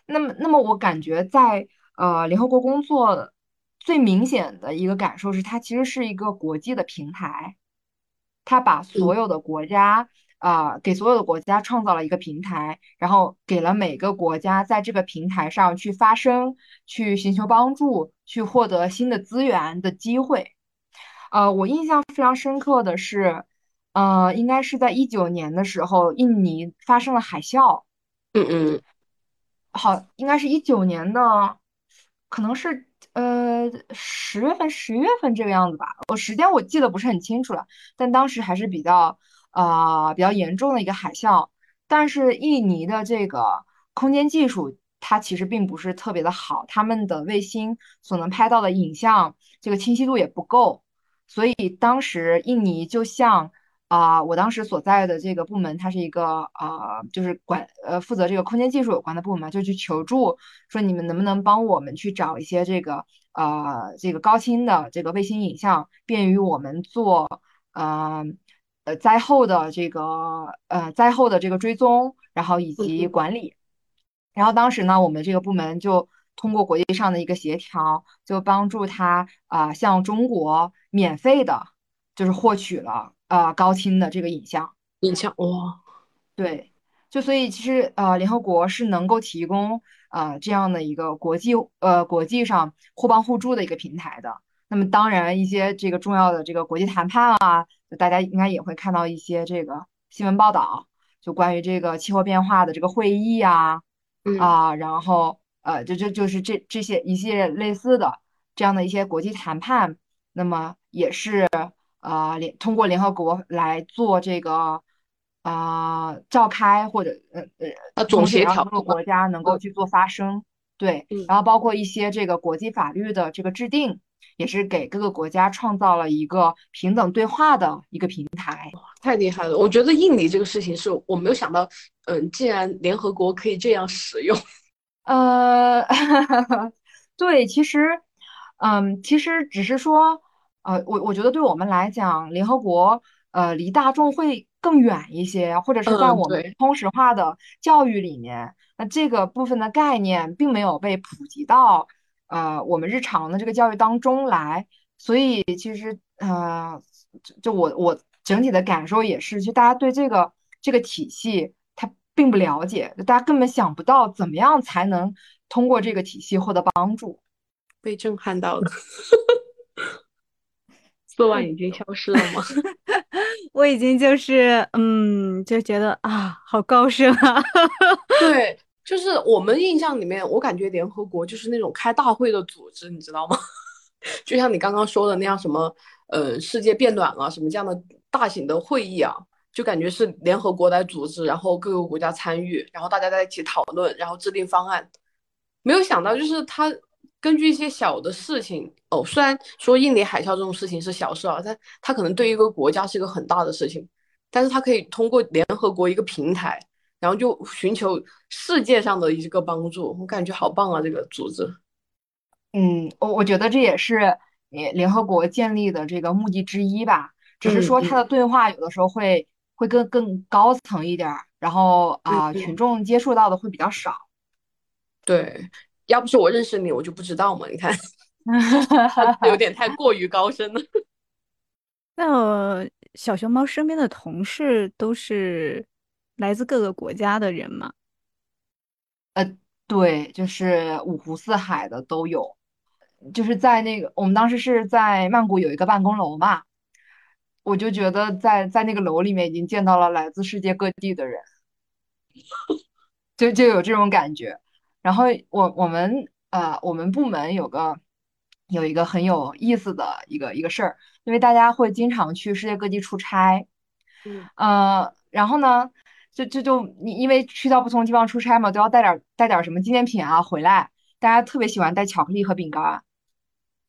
那么，那么我感觉在呃联合国工作最明显的一个感受是，它其实是一个国际的平台，它把所有的国家。啊，给所有的国家创造了一个平台，然后给了每个国家在这个平台上去发声、去寻求帮助、去获得新的资源的机会。呃，我印象非常深刻的是，呃，应该是在一九年的时候，印尼发生了海啸。嗯嗯，好，应该是一九年的，可能是呃十月份、十月份这个样子吧。我时间我记得不是很清楚了，但当时还是比较。啊，比较严重的一个海啸，但是印尼的这个空间技术，它其实并不是特别的好，他们的卫星所能拍到的影像，这个清晰度也不够，所以当时印尼就像啊，我当时所在的这个部门，它是一个啊，就是管呃负责这个空间技术有关的部门，就去求助，说你们能不能帮我们去找一些这个呃这个高清的这个卫星影像，便于我们做呃。呃，灾后的这个呃，灾后的这个追踪，然后以及管理，然后当时呢，我们这个部门就通过国际上的一个协调，就帮助他啊，向中国免费的，就是获取了呃高清的这个影像。影像哇，对，就所以其实呃，联合国是能够提供呃这样的一个国际呃国际上互帮互助的一个平台的。那么当然，一些这个重要的这个国际谈判啊，就大家应该也会看到一些这个新闻报道，就关于这个气候变化的这个会议啊，啊，然后呃，就就就是这这些一系列类似的这样的一些国际谈判，那么也是呃联通过联合国来做这个啊召开或者呃呃总协调各个国家能够去做发声，对，然后包括一些这个国际法律的这个制定。也是给各个国家创造了一个平等对话的一个平台，太厉害了！我觉得印尼这个事情是我没有想到，嗯，既然联合国可以这样使用，呃，对，其实，嗯，其实只是说，呃，我我觉得对我们来讲，联合国，呃，离大众会更远一些，或者是在我们通识化的教育里面，那这个部分的概念并没有被普及到。呃，我们日常的这个教育当中来，所以其实呃，就我我整体的感受也是，就大家对这个这个体系它并不了解，大家根本想不到怎么样才能通过这个体系获得帮助，被震撼到了。四万已经消失了吗？我已经就是嗯，就觉得啊，好高深啊。对，就是我们印象里面，我感觉联合国就是那种开大会的组织，你知道吗？就像你刚刚说的那样，什么呃，世界变暖了，什么这样的大型的会议啊，就感觉是联合国来组织，然后各个国家参与，然后大家在一起讨论，然后制定方案。没有想到，就是他根据一些小的事情哦，虽然说印尼海啸这种事情是小事啊，但他可能对一个国家是一个很大的事情，但是他可以通过联合国一个平台，然后就寻求世界上的一个帮助，我感觉好棒啊，这个组织。嗯，我我觉得这也是联联合国建立的这个目的之一吧，只是说它的对话有的时候会会更更高层一点儿，然后啊，群众接触到的会比较少。对，要不是我认识你，我就不知道嘛。你看，有点太 过于高深了。那小熊猫身边的同事都是来自各个国家的人嘛？呃，对，就是五湖四海的都有。就是在那个，我们当时是在曼谷有一个办公楼嘛，我就觉得在在那个楼里面已经见到了来自世界各地的人，就就有这种感觉。然后我我们呃我们部门有个有一个很有意思的一个一个事儿，因为大家会经常去世界各地出差，嗯呃，然后呢，就就就你因为去到不同地方出差嘛，都要带点带点什么纪念品啊回来，大家特别喜欢带巧克力和饼干。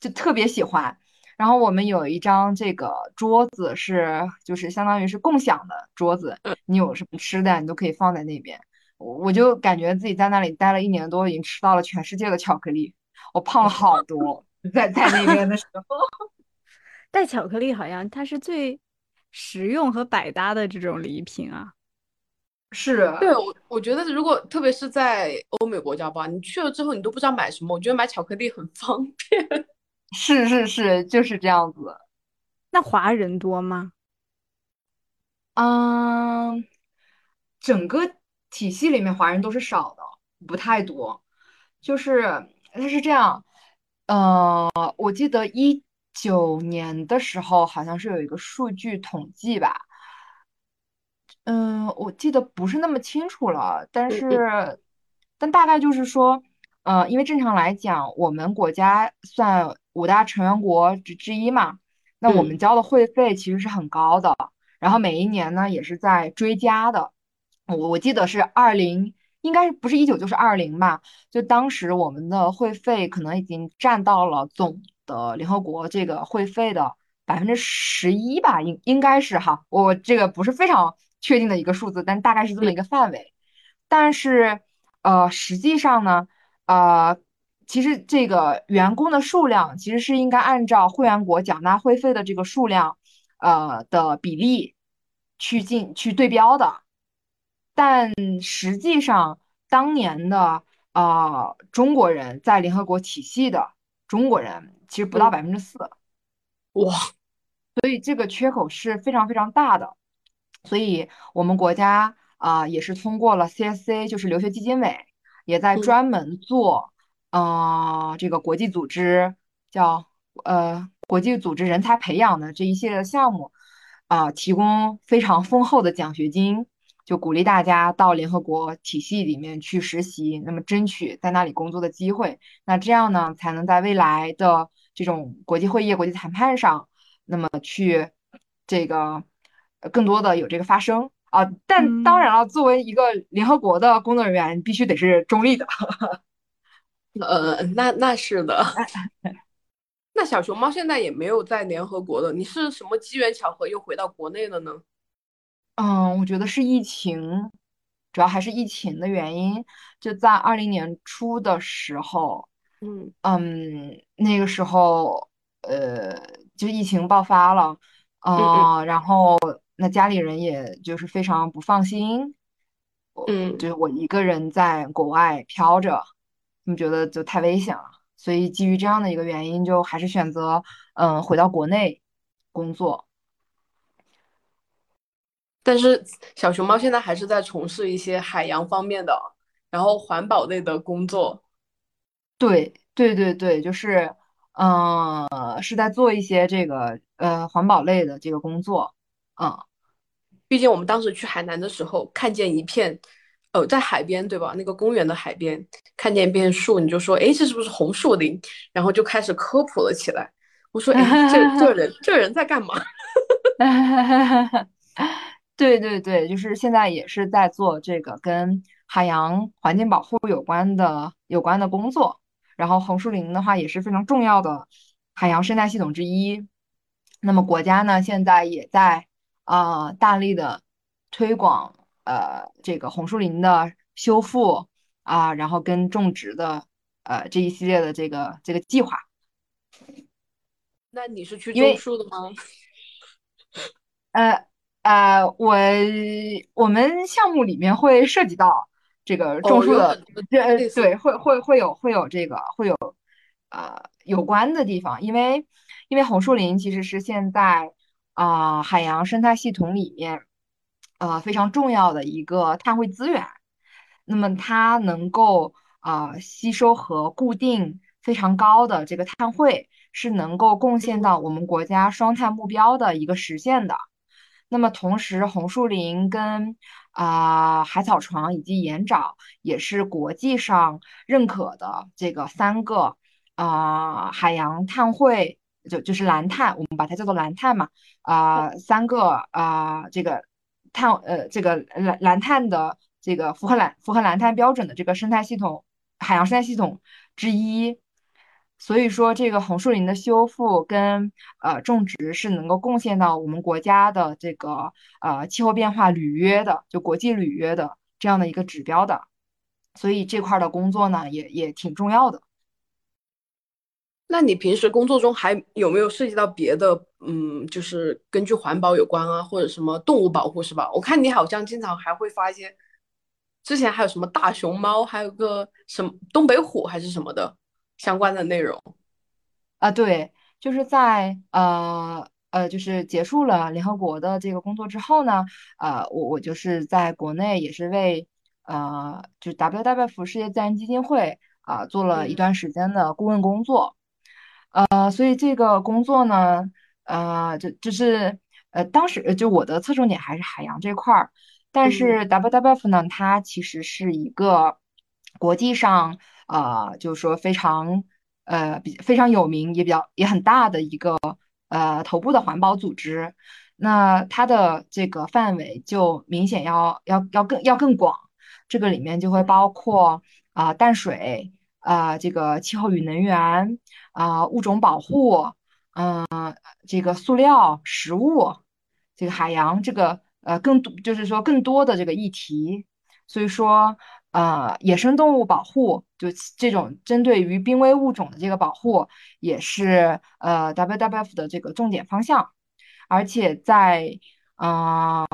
就特别喜欢，然后我们有一张这个桌子是，就是相当于是共享的桌子，你有什么吃的，你都可以放在那边。我就感觉自己在那里待了一年多，已经吃到了全世界的巧克力，我胖了好多，在在那边的时候。带巧克力好像它是最实用和百搭的这种礼品啊。是，对我我觉得如果特别是在欧美国家吧，你去了之后你都不知道买什么，我觉得买巧克力很方便。是是是，就是这样子。那华人多吗？嗯，整个体系里面华人都是少的，不太多。就是它是这样，呃，我记得一九年的时候好像是有一个数据统计吧，嗯，我记得不是那么清楚了，但是但大概就是说。呃，因为正常来讲，我们国家算五大成员国之之一嘛，那我们交的会费其实是很高的，然后每一年呢也是在追加的。我我记得是二零，应该不是一九就是二零吧，就当时我们的会费可能已经占到了总的联合国这个会费的百分之十一吧，应应该是哈，我这个不是非常确定的一个数字，但大概是这么一个范围。但是呃，实际上呢。呃，其实这个员工的数量其实是应该按照会员国缴纳会费的这个数量，呃的比例去进去对标的，但实际上当年的呃中国人在联合国体系的中国人其实不到百分之四，哇，所以这个缺口是非常非常大的，所以我们国家啊也是通过了 CSC，就是留学基金委。也在专门做，呃，这个国际组织叫呃国际组织人才培养的这一系列的项目，啊，提供非常丰厚的奖学金，就鼓励大家到联合国体系里面去实习，那么争取在那里工作的机会。那这样呢，才能在未来的这种国际会议、国际谈判上，那么去这个更多的有这个发生。啊，但当然了，作为一个联合国的工作人员，必须得是中立的。呃，那那是的。那小熊猫现在也没有在联合国了，你是什么机缘巧合又回到国内了呢？嗯，我觉得是疫情，主要还是疫情的原因。就在二零年初的时候，嗯嗯，那个时候，呃，就疫情爆发了，嗯，然后。那家里人也就是非常不放心，嗯，就是我一个人在国外飘着，他们觉得就太危险了，所以基于这样的一个原因，就还是选择嗯回到国内工作。但是小熊猫现在还是在从事一些海洋方面的，然后环保类的工作。对对对对，就是嗯是在做一些这个呃环保类的这个工作，嗯，毕竟我们当时去海南的时候，看见一片，呃，在海边对吧？那个公园的海边，看见一片树，你就说，哎，这是不是红树林？然后就开始科普了起来。我说，哎，这这人这人在干嘛？对对对，就是现在也是在做这个跟海洋环境保护有关的有关的工作。然后红树林的话也是非常重要的海洋生态系统之一。那么国家呢现在也在啊大力的推广呃这个红树林的修复啊，然后跟种植的呃这一系列的这个这个计划。那你是去种树的吗？呃呃，我我们项目里面会涉及到这个种树的，对对，会会会有会有这个会有呃有关的地方，因为因为红树林其实是现在啊海洋生态系统里面呃非常重要的一个碳汇资源，那么它能够啊吸收和固定非常高的这个碳汇，是能够贡献到我们国家双碳目标的一个实现的。那么同时，红树林跟啊海草床以及盐沼也是国际上认可的这个三个啊海洋碳汇，就就是蓝碳，我们把它叫做蓝碳嘛啊三个啊这个碳呃这个蓝蓝碳的这个符合蓝符合蓝碳标准的这个生态系统海洋生态系统之一。所以说，这个红树林的修复跟呃种植是能够贡献到我们国家的这个呃气候变化履约的，就国际履约的这样的一个指标的。所以这块的工作呢，也也挺重要的。那你平时工作中还有没有涉及到别的？嗯，就是根据环保有关啊，或者什么动物保护是吧？我看你好像经常还会发一些，之前还有什么大熊猫，还有个什么东北虎还是什么的。相关的内容啊，对，就是在呃呃，就是结束了联合国的这个工作之后呢，呃，我我就是在国内也是为呃，就 WWF 世界自然基金会啊做了一段时间的顾问工作，呃，所以这个工作呢，呃，就就是呃，当时就我的侧重点还是海洋这块儿，但是 WWF 呢，它其实是一个国际上。呃，就是说非常呃比非常有名也比较也很大的一个呃头部的环保组织，那它的这个范围就明显要要要更要更广，这个里面就会包括啊淡水啊这个气候与能源啊物种保护嗯这个塑料食物这个海洋这个呃更多就是说更多的这个议题，所以说。呃，野生动物保护就这种针对于濒危物种的这个保护，也是呃 WWF 的这个重点方向。而且在嗯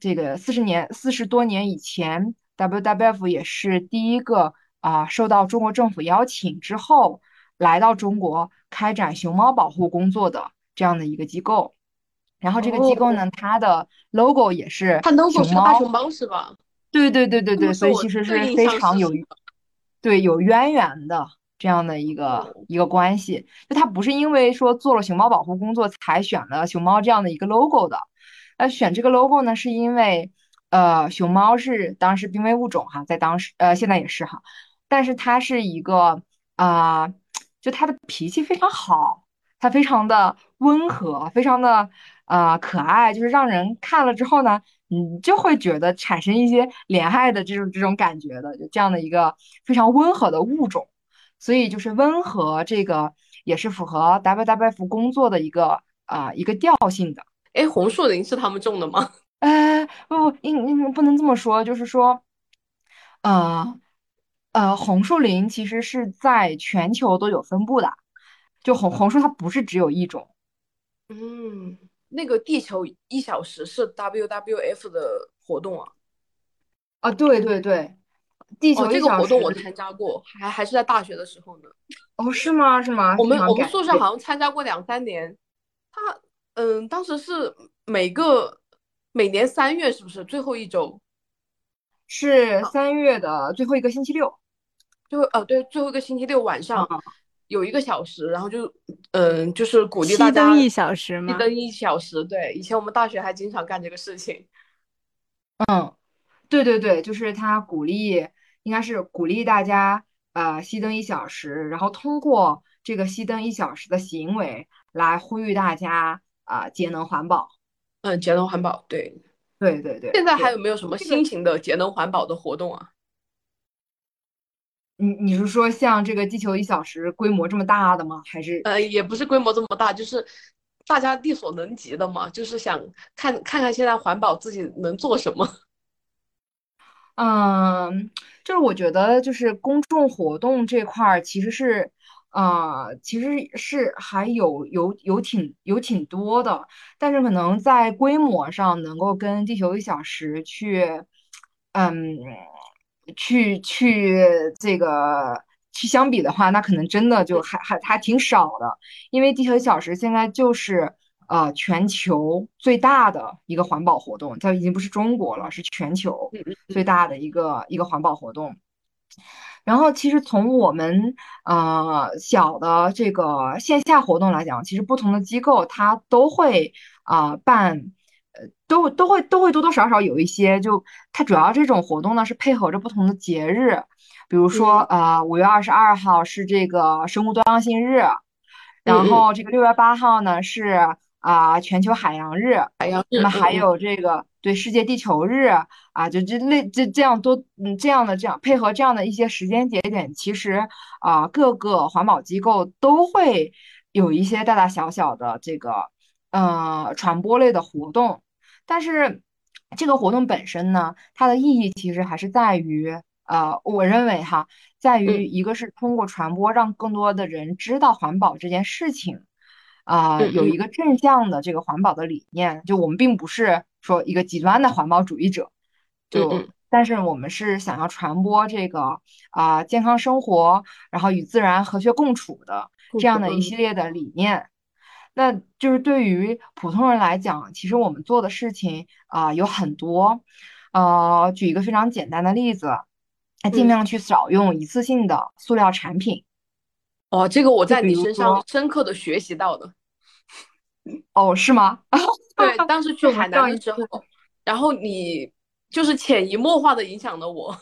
这个四十年四十多年以前，WWF 也是第一个啊受到中国政府邀请之后来到中国开展熊猫保护工作的这样的一个机构。然后这个机构呢，它的 logo 也是它 logo 是大熊猫是吧？对对对对对，所以其实是非常有，对有渊源的这样的一个一个关系。就它不是因为说做了熊猫保护工作才选了熊猫这样的一个 logo 的，那，选这个 logo 呢，是因为呃，熊猫是当时濒危物种哈，在当时呃，现在也是哈，但是他是一个啊，就他的脾气非常好，他非常的温和，非常的啊可爱，就是让人看了之后呢。你就会觉得产生一些怜爱的这种这种感觉的，就这样的一个非常温和的物种，所以就是温和这个也是符合 WWF 工作的一个啊一个调性的。哎，红树林是他们种的吗？呃，不不，应应不能这么说，就是说，呃呃，红树林其实是在全球都有分布的，就红红树它不是只有一种。嗯。那个地球一小时是 WWF 的活动啊，啊对对对，地球这个活动我参加过，还还是在大学的时候呢。哦，是吗？是吗？我们我们宿舍好像参加过两三年。他嗯，当时是每个每年三月是不是最后一周？是三月的最后一个星期六。最后哦对，最后一个星期六晚上有一个小时，然后就嗯，就是鼓励大家熄灯一小时吗？熄灯一小时，对，以前我们大学还经常干这个事情。嗯，对对对，就是他鼓励，应该是鼓励大家呃熄灯一小时，然后通过这个熄灯一小时的行为来呼吁大家啊节能环保。嗯，节能环保，对，对对对。现在还有没有什么新型的节能环保的活动啊？你你是说像这个地球一小时规模这么大的吗？还是呃，也不是规模这么大，就是大家力所能及的嘛，就是想看看看现在环保自己能做什么。嗯，就是我觉得就是公众活动这块儿其实是，呃，其实是还有有有挺有挺多的，但是可能在规模上能够跟地球一小时去，嗯。去去这个去相比的话，那可能真的就还还还挺少的，因为地球小时现在就是呃全球最大的一个环保活动，它已经不是中国了，是全球最大的一个一个环保活动。然后其实从我们呃小的这个线下活动来讲，其实不同的机构它都会啊办。呃，都都会都会多多少少有一些，就它主要这种活动呢是配合着不同的节日，比如说呃五月二十二号是这个生物多样性日，然后这个六月八号呢是啊全球海洋日，海洋日，那么还有这个对世界地球日啊，就这类这这样多嗯这样的这样配合这样的一些时间节点，其实啊各个环保机构都会有一些大大小小的这个呃传播类的活动。但是这个活动本身呢，它的意义其实还是在于，呃，我认为哈，在于一个是通过传播，让更多的人知道环保这件事情，啊，有一个正向的这个环保的理念。就我们并不是说一个极端的环保主义者，就但是我们是想要传播这个啊健康生活，然后与自然和谐共处的这样的一系列的理念。那就是对于普通人来讲，其实我们做的事情啊有很多，呃，举一个非常简单的例子，尽量去少用一次性的塑料产品。哦，这个我在你身上深刻的学习到的。哦，是吗？对，当时去海南的时候，然后你就是潜移默化的影响了我。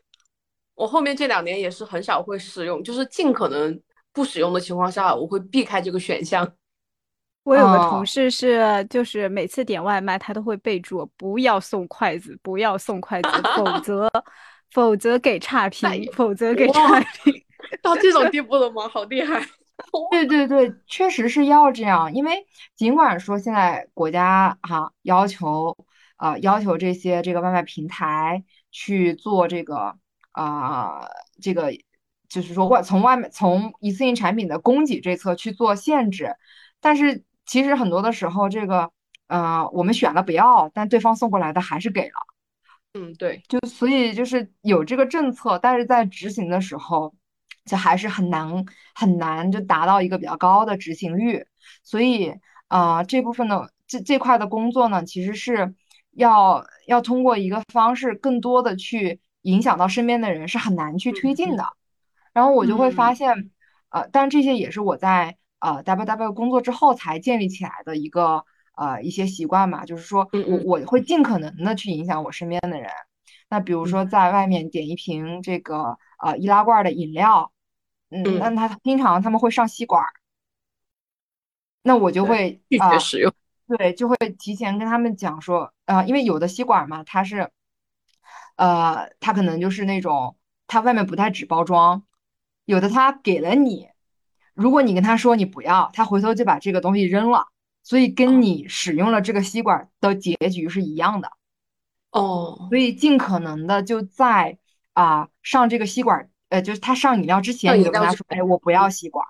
我后面这两年也是很少会使用，就是尽可能不使用的情况下，我会避开这个选项。我有个同事是，就是每次点外卖，他都会备注不要送筷子，不要送筷子，否则否则给差评，否则给差 评。到这种 地步了吗？好厉害！对对对，确实是要这样，因为尽管说现在国家哈要求啊要求这些这个外卖平台去做这个啊这个，就是说外从外面从一次性产品的供给这侧去做限制，但是。其实很多的时候，这个，呃，我们选了不要，但对方送过来的还是给了。嗯，对，就所以就是有这个政策，但是在执行的时候，就还是很难很难就达到一个比较高的执行率。所以，啊，这部分的这这块的工作呢，其实是要要通过一个方式，更多的去影响到身边的人，是很难去推进的。然后我就会发现，呃，但这些也是我在。呃，W W 工作之后才建立起来的一个呃一些习惯嘛，就是说我我会尽可能的去影响我身边的人。那比如说在外面点一瓶这个呃易拉罐的饮料，嗯，那他经常他们会上吸管，那我就会拒绝使用。对，就会提前跟他们讲说，呃，因为有的吸管嘛，它是，呃，它可能就是那种它外面不带纸包装，有的它给了你。如果你跟他说你不要，他回头就把这个东西扔了，所以跟你使用了这个吸管的结局是一样的。哦，所以尽可能的就在啊上这个吸管，呃，就是他上饮料之前，你就跟他说，哎，我不要吸管。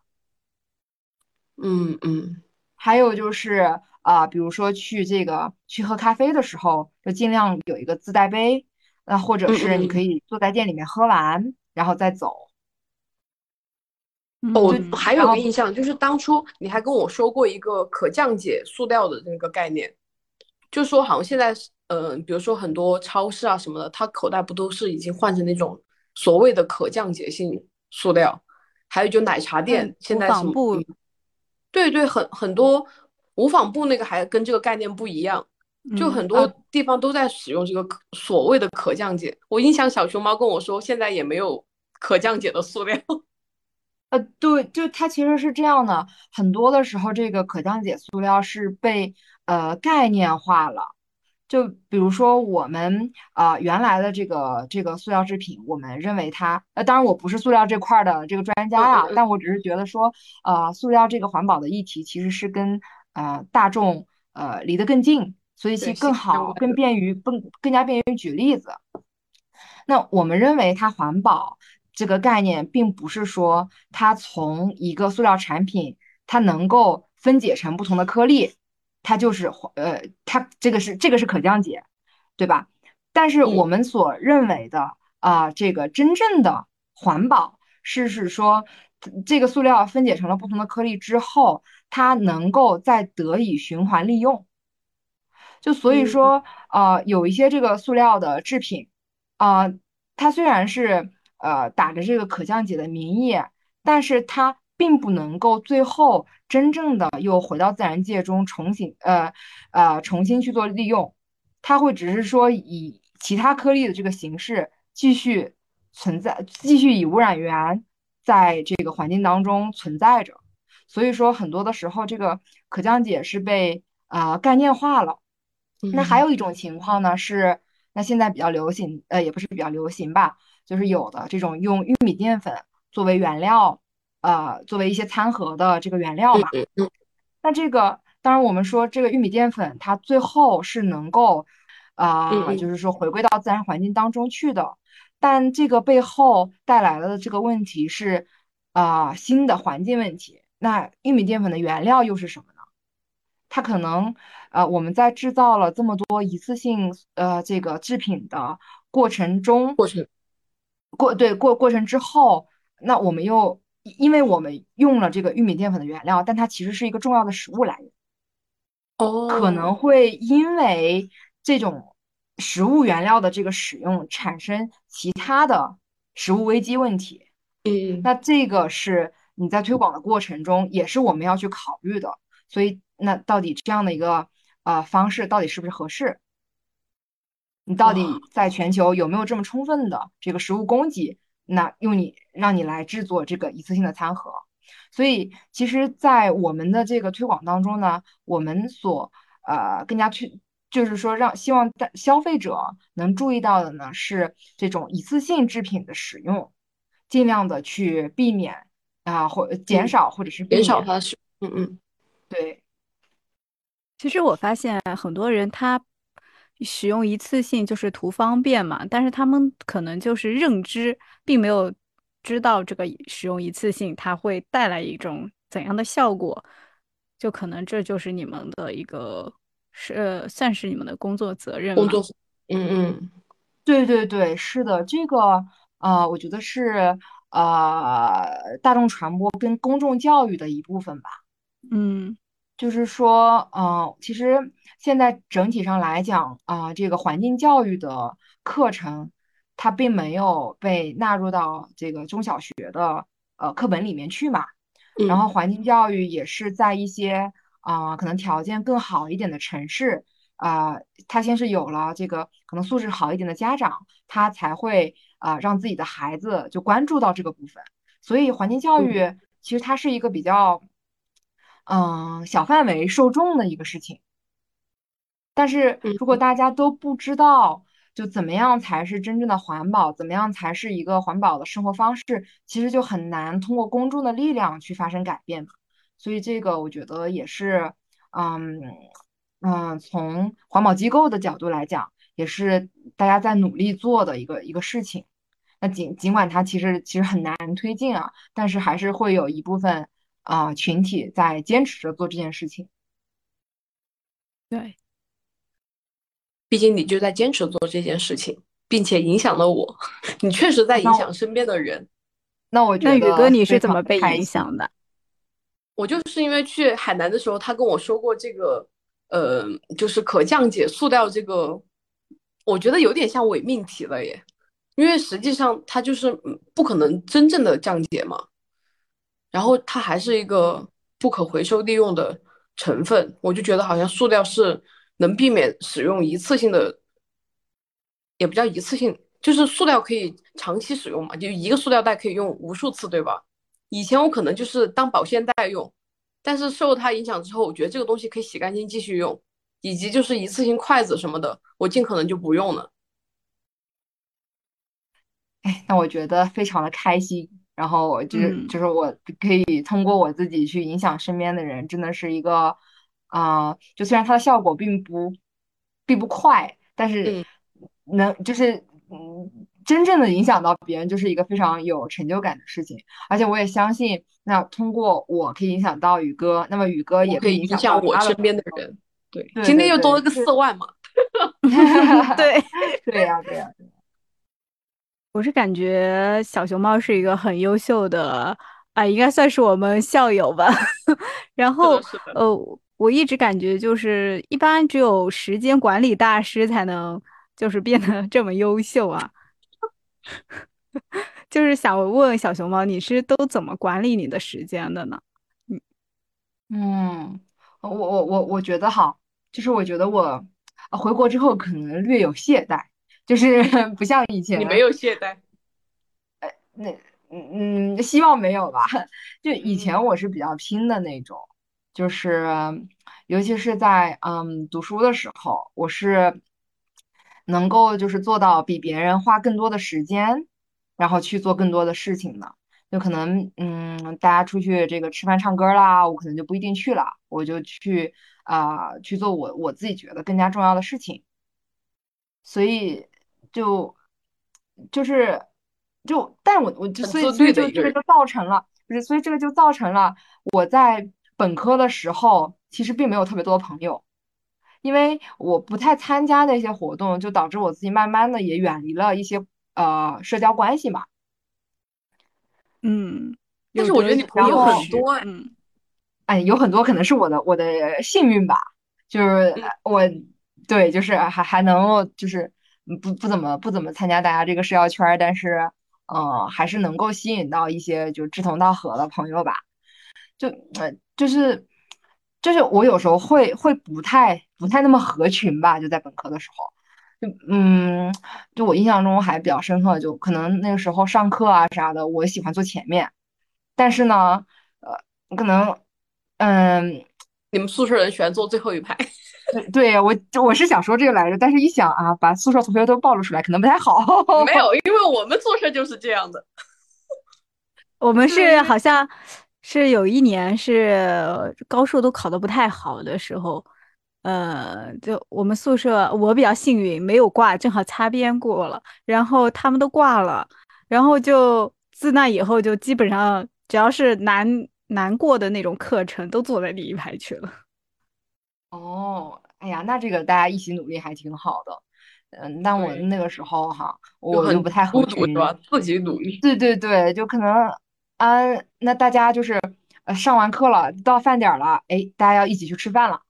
嗯嗯。还有就是啊，比如说去这个去喝咖啡的时候，就尽量有一个自带杯，那或者是你可以坐在店里面喝完，然后再走。我还有个印象，就是当初你还跟我说过一个可降解塑料的那个概念，就说好像现在，嗯，比如说很多超市啊什么的，它口袋不都是已经换成那种所谓的可降解性塑料？还有就奶茶店，现在什么？对对，很很多无纺布那个还跟这个概念不一样，就很多地方都在使用这个所谓的可降解。我印象小熊猫跟我说，现在也没有可降解的塑料。呃，对，就它其实是这样的，很多的时候这个可降解塑料是被呃概念化了。就比如说我们啊原来的这个这个塑料制品，我们认为它呃，当然我不是塑料这块的这个专家啊，但我只是觉得说，呃，塑料这个环保的议题其实是跟呃大众呃离得更近，所以其更好、更便于、更更加便于举例子。那我们认为它环保这个概念，并不是说它从一个塑料产品它能够分解成不同的颗粒。它就是呃，它这个是这个是可降解，对吧？但是我们所认为的啊，这个真正的环保是是说，这个塑料分解成了不同的颗粒之后，它能够再得以循环利用。就所以说，呃，有一些这个塑料的制品啊，它虽然是呃打着这个可降解的名义，但是它并不能够最后。真正的又回到自然界中重新呃呃重新去做利用，它会只是说以其他颗粒的这个形式继续存在，继续以污染源在这个环境当中存在着。所以说很多的时候，这个可降解是被啊概念化了。那还有一种情况呢是，那现在比较流行，呃也不是比较流行吧，就是有的这种用玉米淀粉作为原料。呃，作为一些餐盒的这个原料嘛，那这个当然我们说这个玉米淀粉它最后是能够啊，就是说回归到自然环境当中去的，但这个背后带来的这个问题是啊新的环境问题。那玉米淀粉的原料又是什么呢？它可能呃我们在制造了这么多一次性呃这个制品的过程中，过程过对过过程之后，那我们又。因为我们用了这个玉米淀粉的原料，但它其实是一个重要的食物来源。哦，可能会因为这种食物原料的这个使用产生其他的食物危机问题。嗯，那这个是你在推广的过程中也是我们要去考虑的。所以，那到底这样的一个呃方式到底是不是合适？你到底在全球有没有这么充分的这个食物供给？那用你让你来制作这个一次性的餐盒，所以其实，在我们的这个推广当中呢，我们所呃更加推就是说让希望消费者能注意到的呢是这种一次性制品的使用，尽量的去避免啊或减少或者是减少它是嗯嗯对，其实我发现很多人他。使用一次性就是图方便嘛，但是他们可能就是认知并没有知道这个使用一次性它会带来一种怎样的效果，就可能这就是你们的一个是算是你们的工作责任。工作，嗯嗯，对对对，是的，这个呃，我觉得是呃大众传播跟公众教育的一部分吧。嗯，就是说，嗯，其实。现在整体上来讲啊，这个环境教育的课程，它并没有被纳入到这个中小学的呃课本里面去嘛。然后环境教育也是在一些啊可能条件更好一点的城市啊，他先是有了这个可能素质好一点的家长，他才会啊让自己的孩子就关注到这个部分。所以环境教育其实它是一个比较嗯小范围受众的一个事情。但是如果大家都不知道，就怎么样才是真正的环保，怎么样才是一个环保的生活方式，其实就很难通过公众的力量去发生改变所以这个我觉得也是，嗯嗯，从环保机构的角度来讲，也是大家在努力做的一个一个事情。那尽尽管它其实其实很难推进啊，但是还是会有一部分啊群体在坚持着做这件事情。对。毕竟你就在坚持做这件事情，并且影响了我。你确实在影响身边的人。那我觉得，宇哥你是怎么被影响的？我就是因为去海南的时候，他跟我说过这个，呃，就是可降解塑料这个，我觉得有点像伪命题了耶。因为实际上它就是不可能真正的降解嘛。然后它还是一个不可回收利用的成分，我就觉得好像塑料是能避免使用一次性的，也不叫一次性，就是塑料可以长期使用嘛，就一个塑料袋可以用无数次，对吧？以前我可能就是当保鲜袋用，但是受它影响之后，我觉得这个东西可以洗干净继续用，以及就是一次性筷子什么的，我尽可能就不用了。哎，那我觉得非常的开心。然后我就是就是我可以通过我自己去影响身边的人，真的是一个啊，就虽然它的效果并不并不快，但是能就是嗯，真正的影响到别人，就是一个非常有成就感的事情。而且我也相信，那通过我可以影响到宇哥，那么宇哥也可以影响我身边的人。对，今天又多了个四万嘛。对，对呀，对呀。我是感觉小熊猫是一个很优秀的啊，应该算是我们校友吧。然后呃，我一直感觉就是一般只有时间管理大师才能就是变得这么优秀啊。就是想问问小熊猫，你是都怎么管理你的时间的呢？嗯嗯，我我我我觉得哈，就是我觉得我回国之后可能略有懈怠。就是 不像以前，你没有懈怠，呃，那嗯嗯，希望没有吧。就以前我是比较拼的那种，就是尤其是在嗯读书的时候，我是能够就是做到比别人花更多的时间，然后去做更多的事情的。就可能嗯，大家出去这个吃饭唱歌啦，我可能就不一定去了，我就去啊去做我我自己觉得更加重要的事情，所以。就就是就，但我我就所以所以就这个就造成了，不是，所以这个就造成了我在本科的时候其实并没有特别多的朋友，因为我不太参加那些活动，就导致我自己慢慢的也远离了一些呃社交关系嘛。嗯，但是我觉得你朋友很多，嗯，哎，有很多可能是我的我的幸运吧，就是我对，就是还还能够就是。不不怎么不怎么参加大家这个社交圈，但是，嗯，还是能够吸引到一些就志同道合的朋友吧。就呃就是就是我有时候会会不太不太那么合群吧，就在本科的时候，就嗯，就我印象中还比较深刻，就可能那个时候上课啊啥的，我喜欢坐前面，但是呢，呃，可能嗯，你们宿舍人喜欢坐最后一排。对对，我我是想说这个来着，但是一想啊，把宿舍同学都暴露出来，可能不太好。没有，因为我们宿舍就是这样的。我们是好像是有一年是高数都考的不太好的时候，呃，就我们宿舍我比较幸运，没有挂，正好擦边过了，然后他们都挂了，然后就自那以后就基本上只要是难难过的那种课程，都坐在第一排去了。哦，哎呀，那这个大家一起努力还挺好的，嗯，但我那个时候哈，我就不太合群，自己努力。对对对，就可能啊，那大家就是呃上完课了，到饭点了，哎，大家要一起去吃饭了，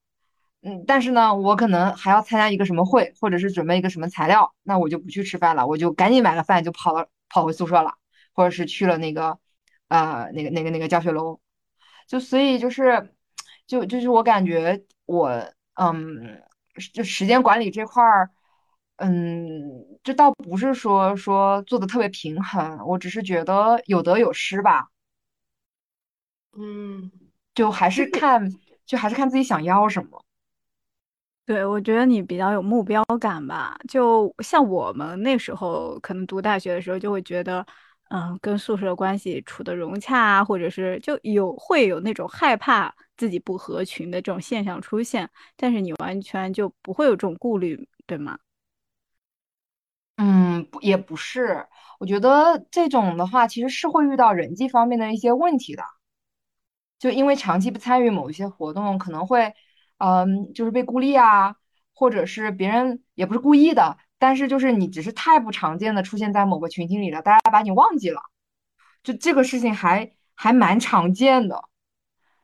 嗯，但是呢，我可能还要参加一个什么会，或者是准备一个什么材料，那我就不去吃饭了，我就赶紧买个饭就跑到跑回宿舍了，或者是去了那个呃那个那个那个教学楼，就所以就是。就就是我感觉我嗯，就时间管理这块儿，嗯，这倒不是说说做的特别平衡，我只是觉得有得有失吧。嗯，就还是看，就还是看自己想要什么。对，我觉得你比较有目标感吧。就像我们那时候可能读大学的时候，就会觉得，嗯，跟宿舍关系处的融洽啊，或者是就有会有那种害怕。自己不合群的这种现象出现，但是你完全就不会有这种顾虑，对吗？嗯，也不是，我觉得这种的话，其实是会遇到人际方面的一些问题的。就因为长期不参与某一些活动，可能会，嗯，就是被孤立啊，或者是别人也不是故意的，但是就是你只是太不常见的出现在某个群体里了，大家把你忘记了，就这个事情还还蛮常见的。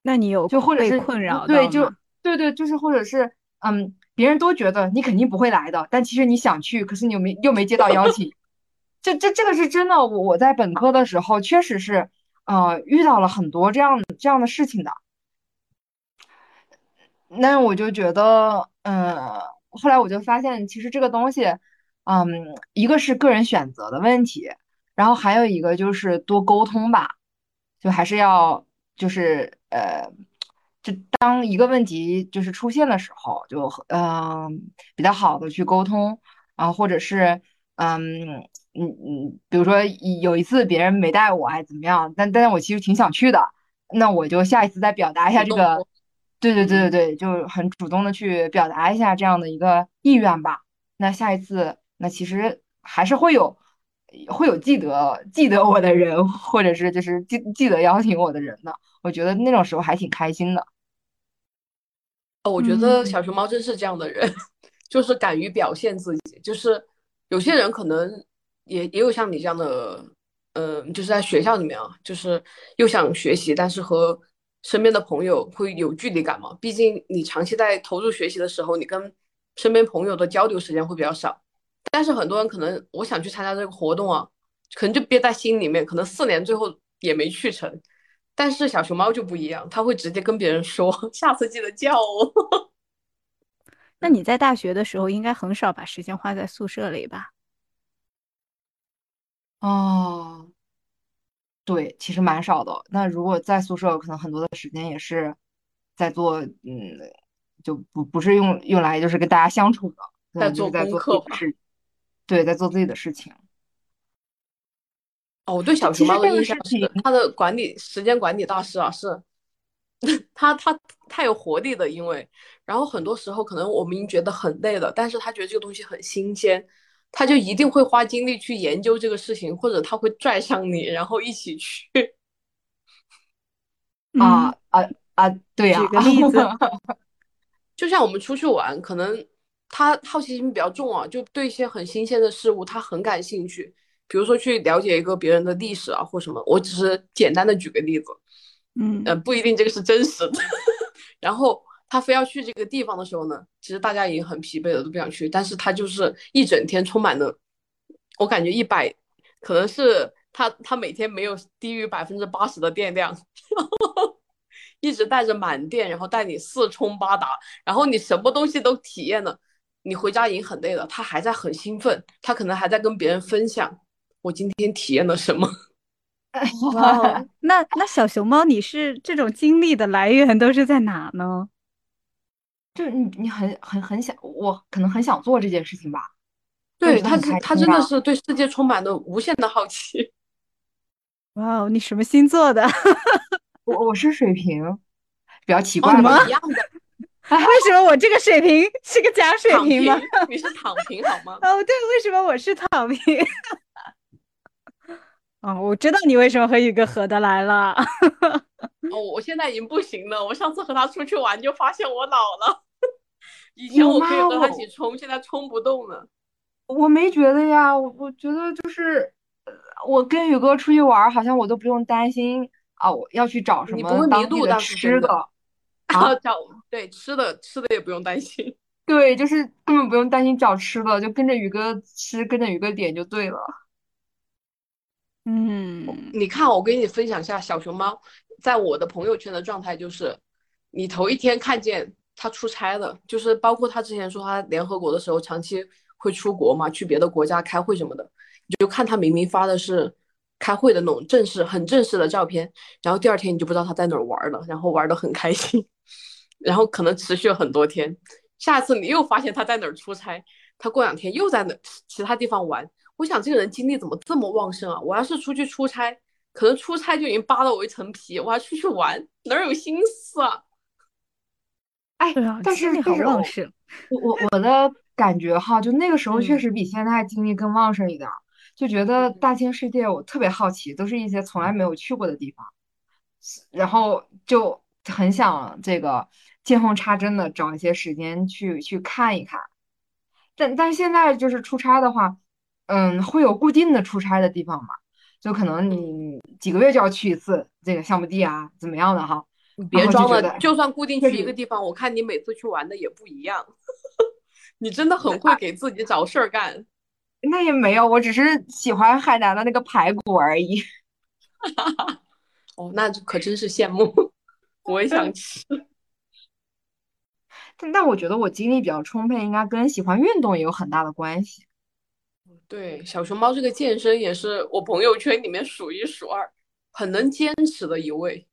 那你有就或者是困扰对，就对对，就是或者是嗯，别人都觉得你肯定不会来的，但其实你想去，可是你又没又没接到邀请，这这这个是真的。我我在本科的时候确实是呃遇到了很多这样这样的事情的。那我就觉得，嗯，后来我就发现，其实这个东西，嗯，一个是个人选择的问题，然后还有一个就是多沟通吧，就还是要就是呃，就当一个问题就是出现的时候，就嗯比较好的去沟通，然啊，或者是嗯嗯嗯，比如说有一次别人没带我还怎么样，但但是我其实挺想去的，那我就下一次再表达一下这个。对对对对对，就很主动的去表达一下这样的一个意愿吧。那下一次，那其实还是会有会有记得记得我的人，或者是就是记记得邀请我的人的。我觉得那种时候还挺开心的。哦，我觉得小熊猫真是这样的人，就是敢于表现自己。就是有些人可能也也有像你这样的，嗯，就是在学校里面啊，就是又想学习，但是和身边的朋友会有距离感吗？毕竟你长期在投入学习的时候，你跟身边朋友的交流时间会比较少。但是很多人可能我想去参加这个活动啊，可能就憋在心里面，可能四年最后也没去成。但是小熊猫就不一样，他会直接跟别人说，下次记得叫我。那你在大学的时候应该很少把时间花在宿舍里吧？哦。对，其实蛮少的。那如果在宿舍，可能很多的时间也是在做，嗯，就不不是用用来就是跟大家相处的，在做功课是，对，在做自己的事情。哦，我对小熊猫的印象是它的管理时间管理大师啊，是，他他太有活力的，因为然后很多时候可能我们已经觉得很累了，但是他觉得这个东西很新鲜。他就一定会花精力去研究这个事情，或者他会拽上你，然后一起去。啊啊啊！对呀，举个例子，就像我们出去玩，可能他好奇心比较重啊，就对一些很新鲜的事物他很感兴趣。比如说去了解一个别人的历史啊，或什么。我只是简单的举个例子，嗯呃，不一定这个是真实的。然后。他非要去这个地方的时候呢，其实大家已经很疲惫了，都不想去。但是他就是一整天充满了，我感觉一百，可能是他他每天没有低于百分之八十的电量，一直带着满电，然后带你四冲八达，然后你什么东西都体验了。你回家已经很累了，他还在很兴奋，他可能还在跟别人分享我今天体验了什么。哇，那那小熊猫，你是这种经历的来源都是在哪呢？就是你，你很很很想，我可能很想做这件事情吧。对他，他真的是对世界充满了无限的好奇。哇哦，你什么星座的？我我是水瓶，比较奇怪吗？一样的。为什么我这个水瓶是个假水瓶吗？你是躺平好吗？哦，对，为什么我是躺平？哦，我知道你为什么和宇哥合得来了。哦，我现在已经不行了。我上次和他出去玩就发现我老了。以前我可以和他一起冲，现在冲不动了。我没觉得呀，我我觉得就是，我跟宇哥出去玩，好像我都不用担心啊，我要去找什么当地的吃的啊，找对吃的吃的也不用担心。对，就是根本不用担心找吃的，就跟着宇哥吃，跟着宇哥点就对了。嗯，你看，我给你分享一下小熊猫在我的朋友圈的状态，就是你头一天看见他出差了，就是包括他之前说他联合国的时候长期会出国嘛，去别的国家开会什么的，你就看他明明发的是开会的那种正式、很正式的照片，然后第二天你就不知道他在哪儿玩了，然后玩的很开心，然后可能持续了很多天，下次你又发现他在哪儿出差，他过两天又在哪其他地方玩。我想这个人精力怎么这么旺盛啊？我要是出去出差，可能出差就已经扒了我一层皮，我还出去玩，哪有心思啊？哎，但是但是，我我我的感觉哈，就那个时候确实比现在精力更旺盛一点，就觉得大千世界我特别好奇，都是一些从来没有去过的地方，然后就很想这个见缝插针的找一些时间去去看一看。但但现在就是出差的话。嗯，会有固定的出差的地方嘛？就可能你几个月就要去一次这个项目地啊，怎么样的哈？你别装了，就算固定去一个地方，我看你每次去玩的也不一样。你真的很会给自己找事儿干。那也没有，我只是喜欢海南的那个排骨而已。哦，那可真是羡慕，我也想吃。但但我觉得我精力比较充沛，应该跟喜欢运动也有很大的关系。对，小熊猫这个健身也是我朋友圈里面数一数二，很能坚持的一位。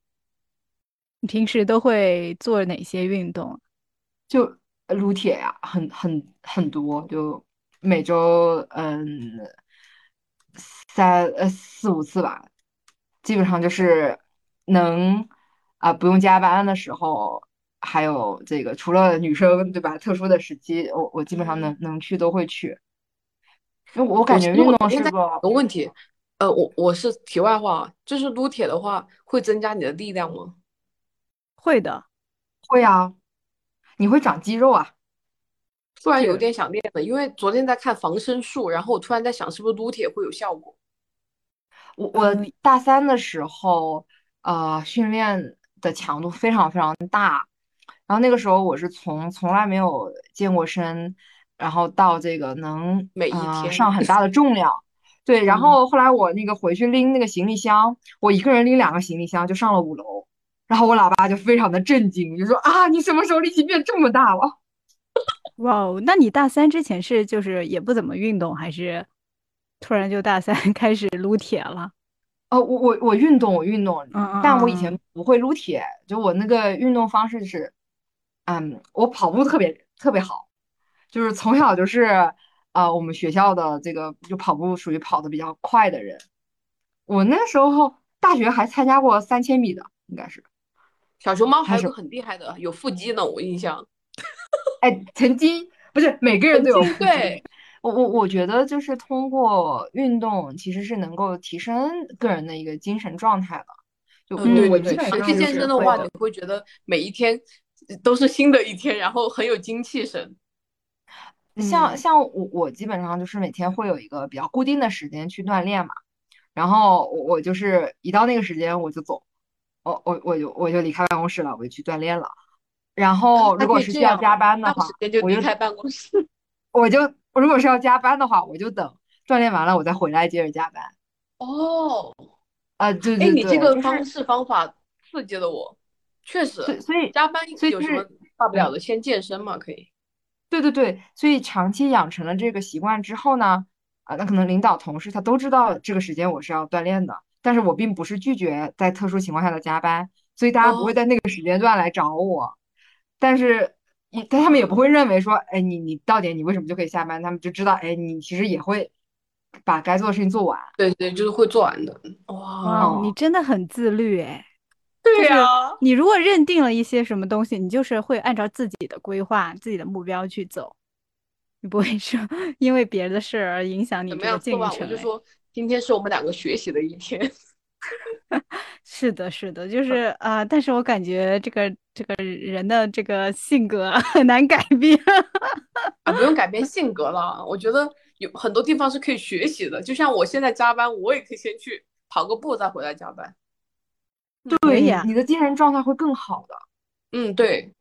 你平时都会做哪些运动？就撸铁呀，很很很多，就每周嗯三呃四五次吧，基本上就是能啊不用加班的时候，还有这个除了女生对吧，特殊的时期，我我基本上能能去都会去。因为我感觉运动是个个问题，呃，我我是题外话，就是撸铁的话会增加你的力量吗？会的，会啊，你会长肌肉啊。突然有点想练了，因为昨天在看防身术，然后我突然在想，是不是撸铁会有效果？我我大三的时候，呃，训练的强度非常非常大，然后那个时候我是从从来没有健过身，然后到这个能每一呃天上很大的 重量，对，然嗯后后来我那个回去拎那个行李箱，我一个人拎两个行李箱就上了五楼，然后我老爸就非常的震惊，就说啊，你什么时候力气变这么大了？哇哦，那你大三之前是就是也不怎么运动，还是突然就大三 开始撸铁了？哦，我我我运动，我运动，嗯嗯但我以嗯前不会撸铁，就我那个运动方式是，嗯，我跑步特别特别好，就是从小就是呃我们学校的这个就跑步属于跑的比较快的人。我那时候大学还参加过三千米的，应该是，小熊猫还还是有个很厉害的，有腹肌呢，我印象。哎，曾经不是每个人都有腹肌。对我我我觉得就是通过运动其实是能够提升个人的一个精神状态的。就嗯，对我对对，基本上长期健身的话，你会觉得每一天都是新的一天，然后很有精气神。像嗯像我我基本上就是每天会有一个比较固定的时间去锻炼嘛，然后我我就是一到那个时间我就走，我我我就我就离开办公室了，我就去锻炼了。然后如果是需要加班的话我就离开办公室。我就如果是要加班的话，我就等锻炼完了我再回来接着加班。哦，啊，对对，对你这个方式方法刺激了我，确实，所以加班所以就有什么是大不了的？先健身嘛，可以。对对对，所以长期养成了这个习惯之后呢，啊，那可能领导同事他都知道这个时间我是要锻炼的，但是我并不是拒绝在特殊情况下的加班，所以大家不会哦在那个时间段来找我，但是一但他们也不会认为说，哎，你你到点你为什么就可以下班？他们就知道，哎，你其实也会把该做的事情做完。对对，就是会做完的。哇，哇，你哦真的很自律哎。对呀、你如果认定了一些什么东西，你就是会按照自己的规划、自己的目标去走，你不会说 因为别的事儿而影响你怎么这个样做完进程。就说，今天是我们两个学习的一天。是的，是的，就是啊、但是我感觉这个这个人的这个性格 很难改变。啊，不用改变性格了。我觉得有很多地方是可以学习的。就像我现在加班，我也可以先去跑个步，再回来加班。对，可以啊你你的精神状态会更好的。嗯，对，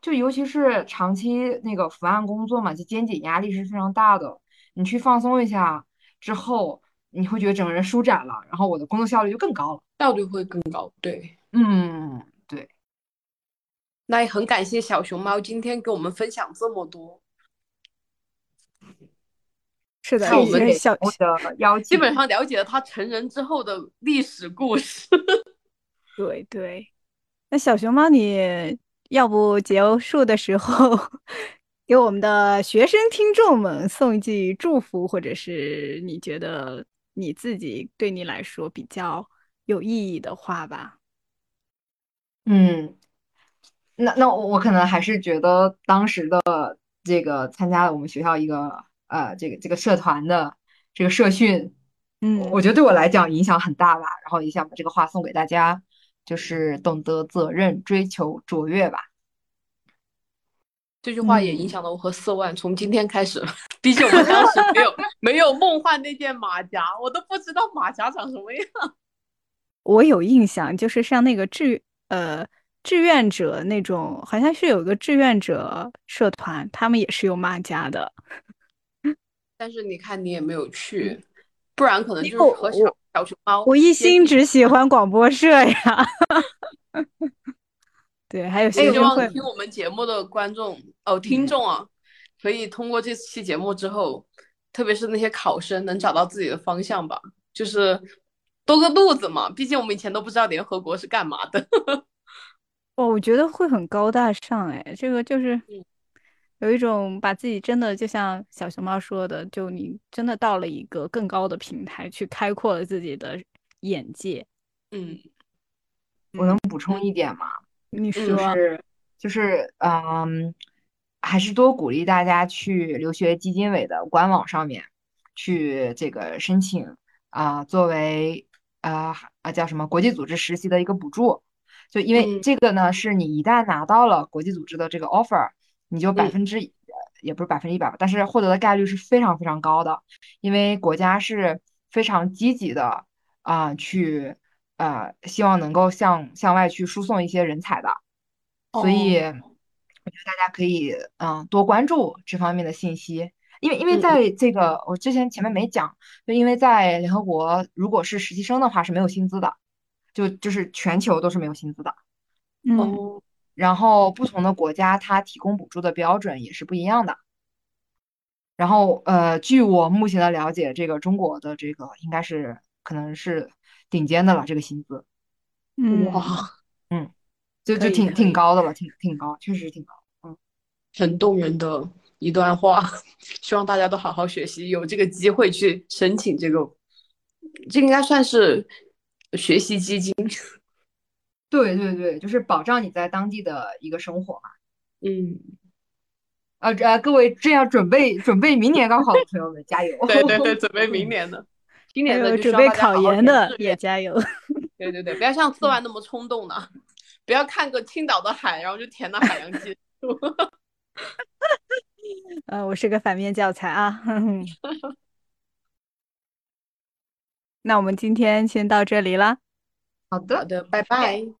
就尤其是长期那个伏案工作嘛，就肩颈压力是非常大的。你去放松一下之后，你会觉得整个人舒展了，然后我的工作效率就更高了。效率会更高。对，嗯，对，那也很感谢小熊猫今天给我们分享这么多。是的，看我们小我的邀请。基本上了解了他成人之后的历史故事。对对。那小熊猫，你要不结束的时候 给我们的学生听众们送一句祝福，或者是你觉得你自己对你来说比较有意义的话吧？嗯，那那我我可能还是觉得当时的这个参加了我们学校一个呃这个这个社团的这个社训，嗯我觉得对我来讲影响很大吧。然后也想把这个话送给大家，就是懂得责任，追求卓越吧。这句话也影嗯响了我和四万。从今天开始，毕竟我们当时没有没有梦幻那件马甲，我都不知道马甲长什么样。我有印象，就是像那个志呃志愿者那种，好像是有个志愿者社团，他们也是有马甲的。但是你看，你也没有去，不然可能就是和小我小熊猫，我一心只喜欢广播社呀。对，还有学希望听我们节目的观众哦，听众啊，可以通过这期节目之后，特别是那些考生，能找到自己的方向吧。就是多个路子嘛，毕竟我们以前都不知道联合国是干嘛的。哦，我觉得会很高大上哎，这个就是有一种把自己真的就像小熊猫说的，就你真的到了一个更高的平台，去开阔了自己的眼界。嗯，我能补充一点吗？你说，就是就是嗯，还是多鼓励大家去留学基金委的官网上面去这个申请啊，作为啊啊叫什么国际组织实习的一个补助。就因为这个呢，是你一旦拿到了国际组织的这个 offer，你就百分之也不是百分之一百吧，但是获得的概率是非常非常高的，因为国家是非常积极的啊去。呃，希望能够向向外去输送一些人才的，所以我觉得大家可以嗯多关注这方面的信息，因为因为在这个我之前前面没讲，就因为在联合国，如果是实习生的话是没有薪资的，就就是全球都是没有薪资的，嗯，然后不同的国家它提供补助的标准也是不一样的，然后呃，据我目前的了解，这个中国的这个应该是可能是。顶尖的了，这个薪资，哇，嗯，就就挺挺高的了，挺挺高，确实挺高，嗯，很动人的一段话，希望大家都好好学习，有这个机会去申请这个，这应该算是学习基金，对对对，就是保障你在当地的一个生活嘛，嗯，呃呃，各位正要准备准备明年高考的朋友们，加油，对对对，准备明年的。今年的准备考研的也加油。对对对，不要像四万那么冲动呢，不要看个青岛的海，然后就填到海洋技术。呃，我是个反面教材啊。那我们今天先到这里了。好的，好的，拜拜。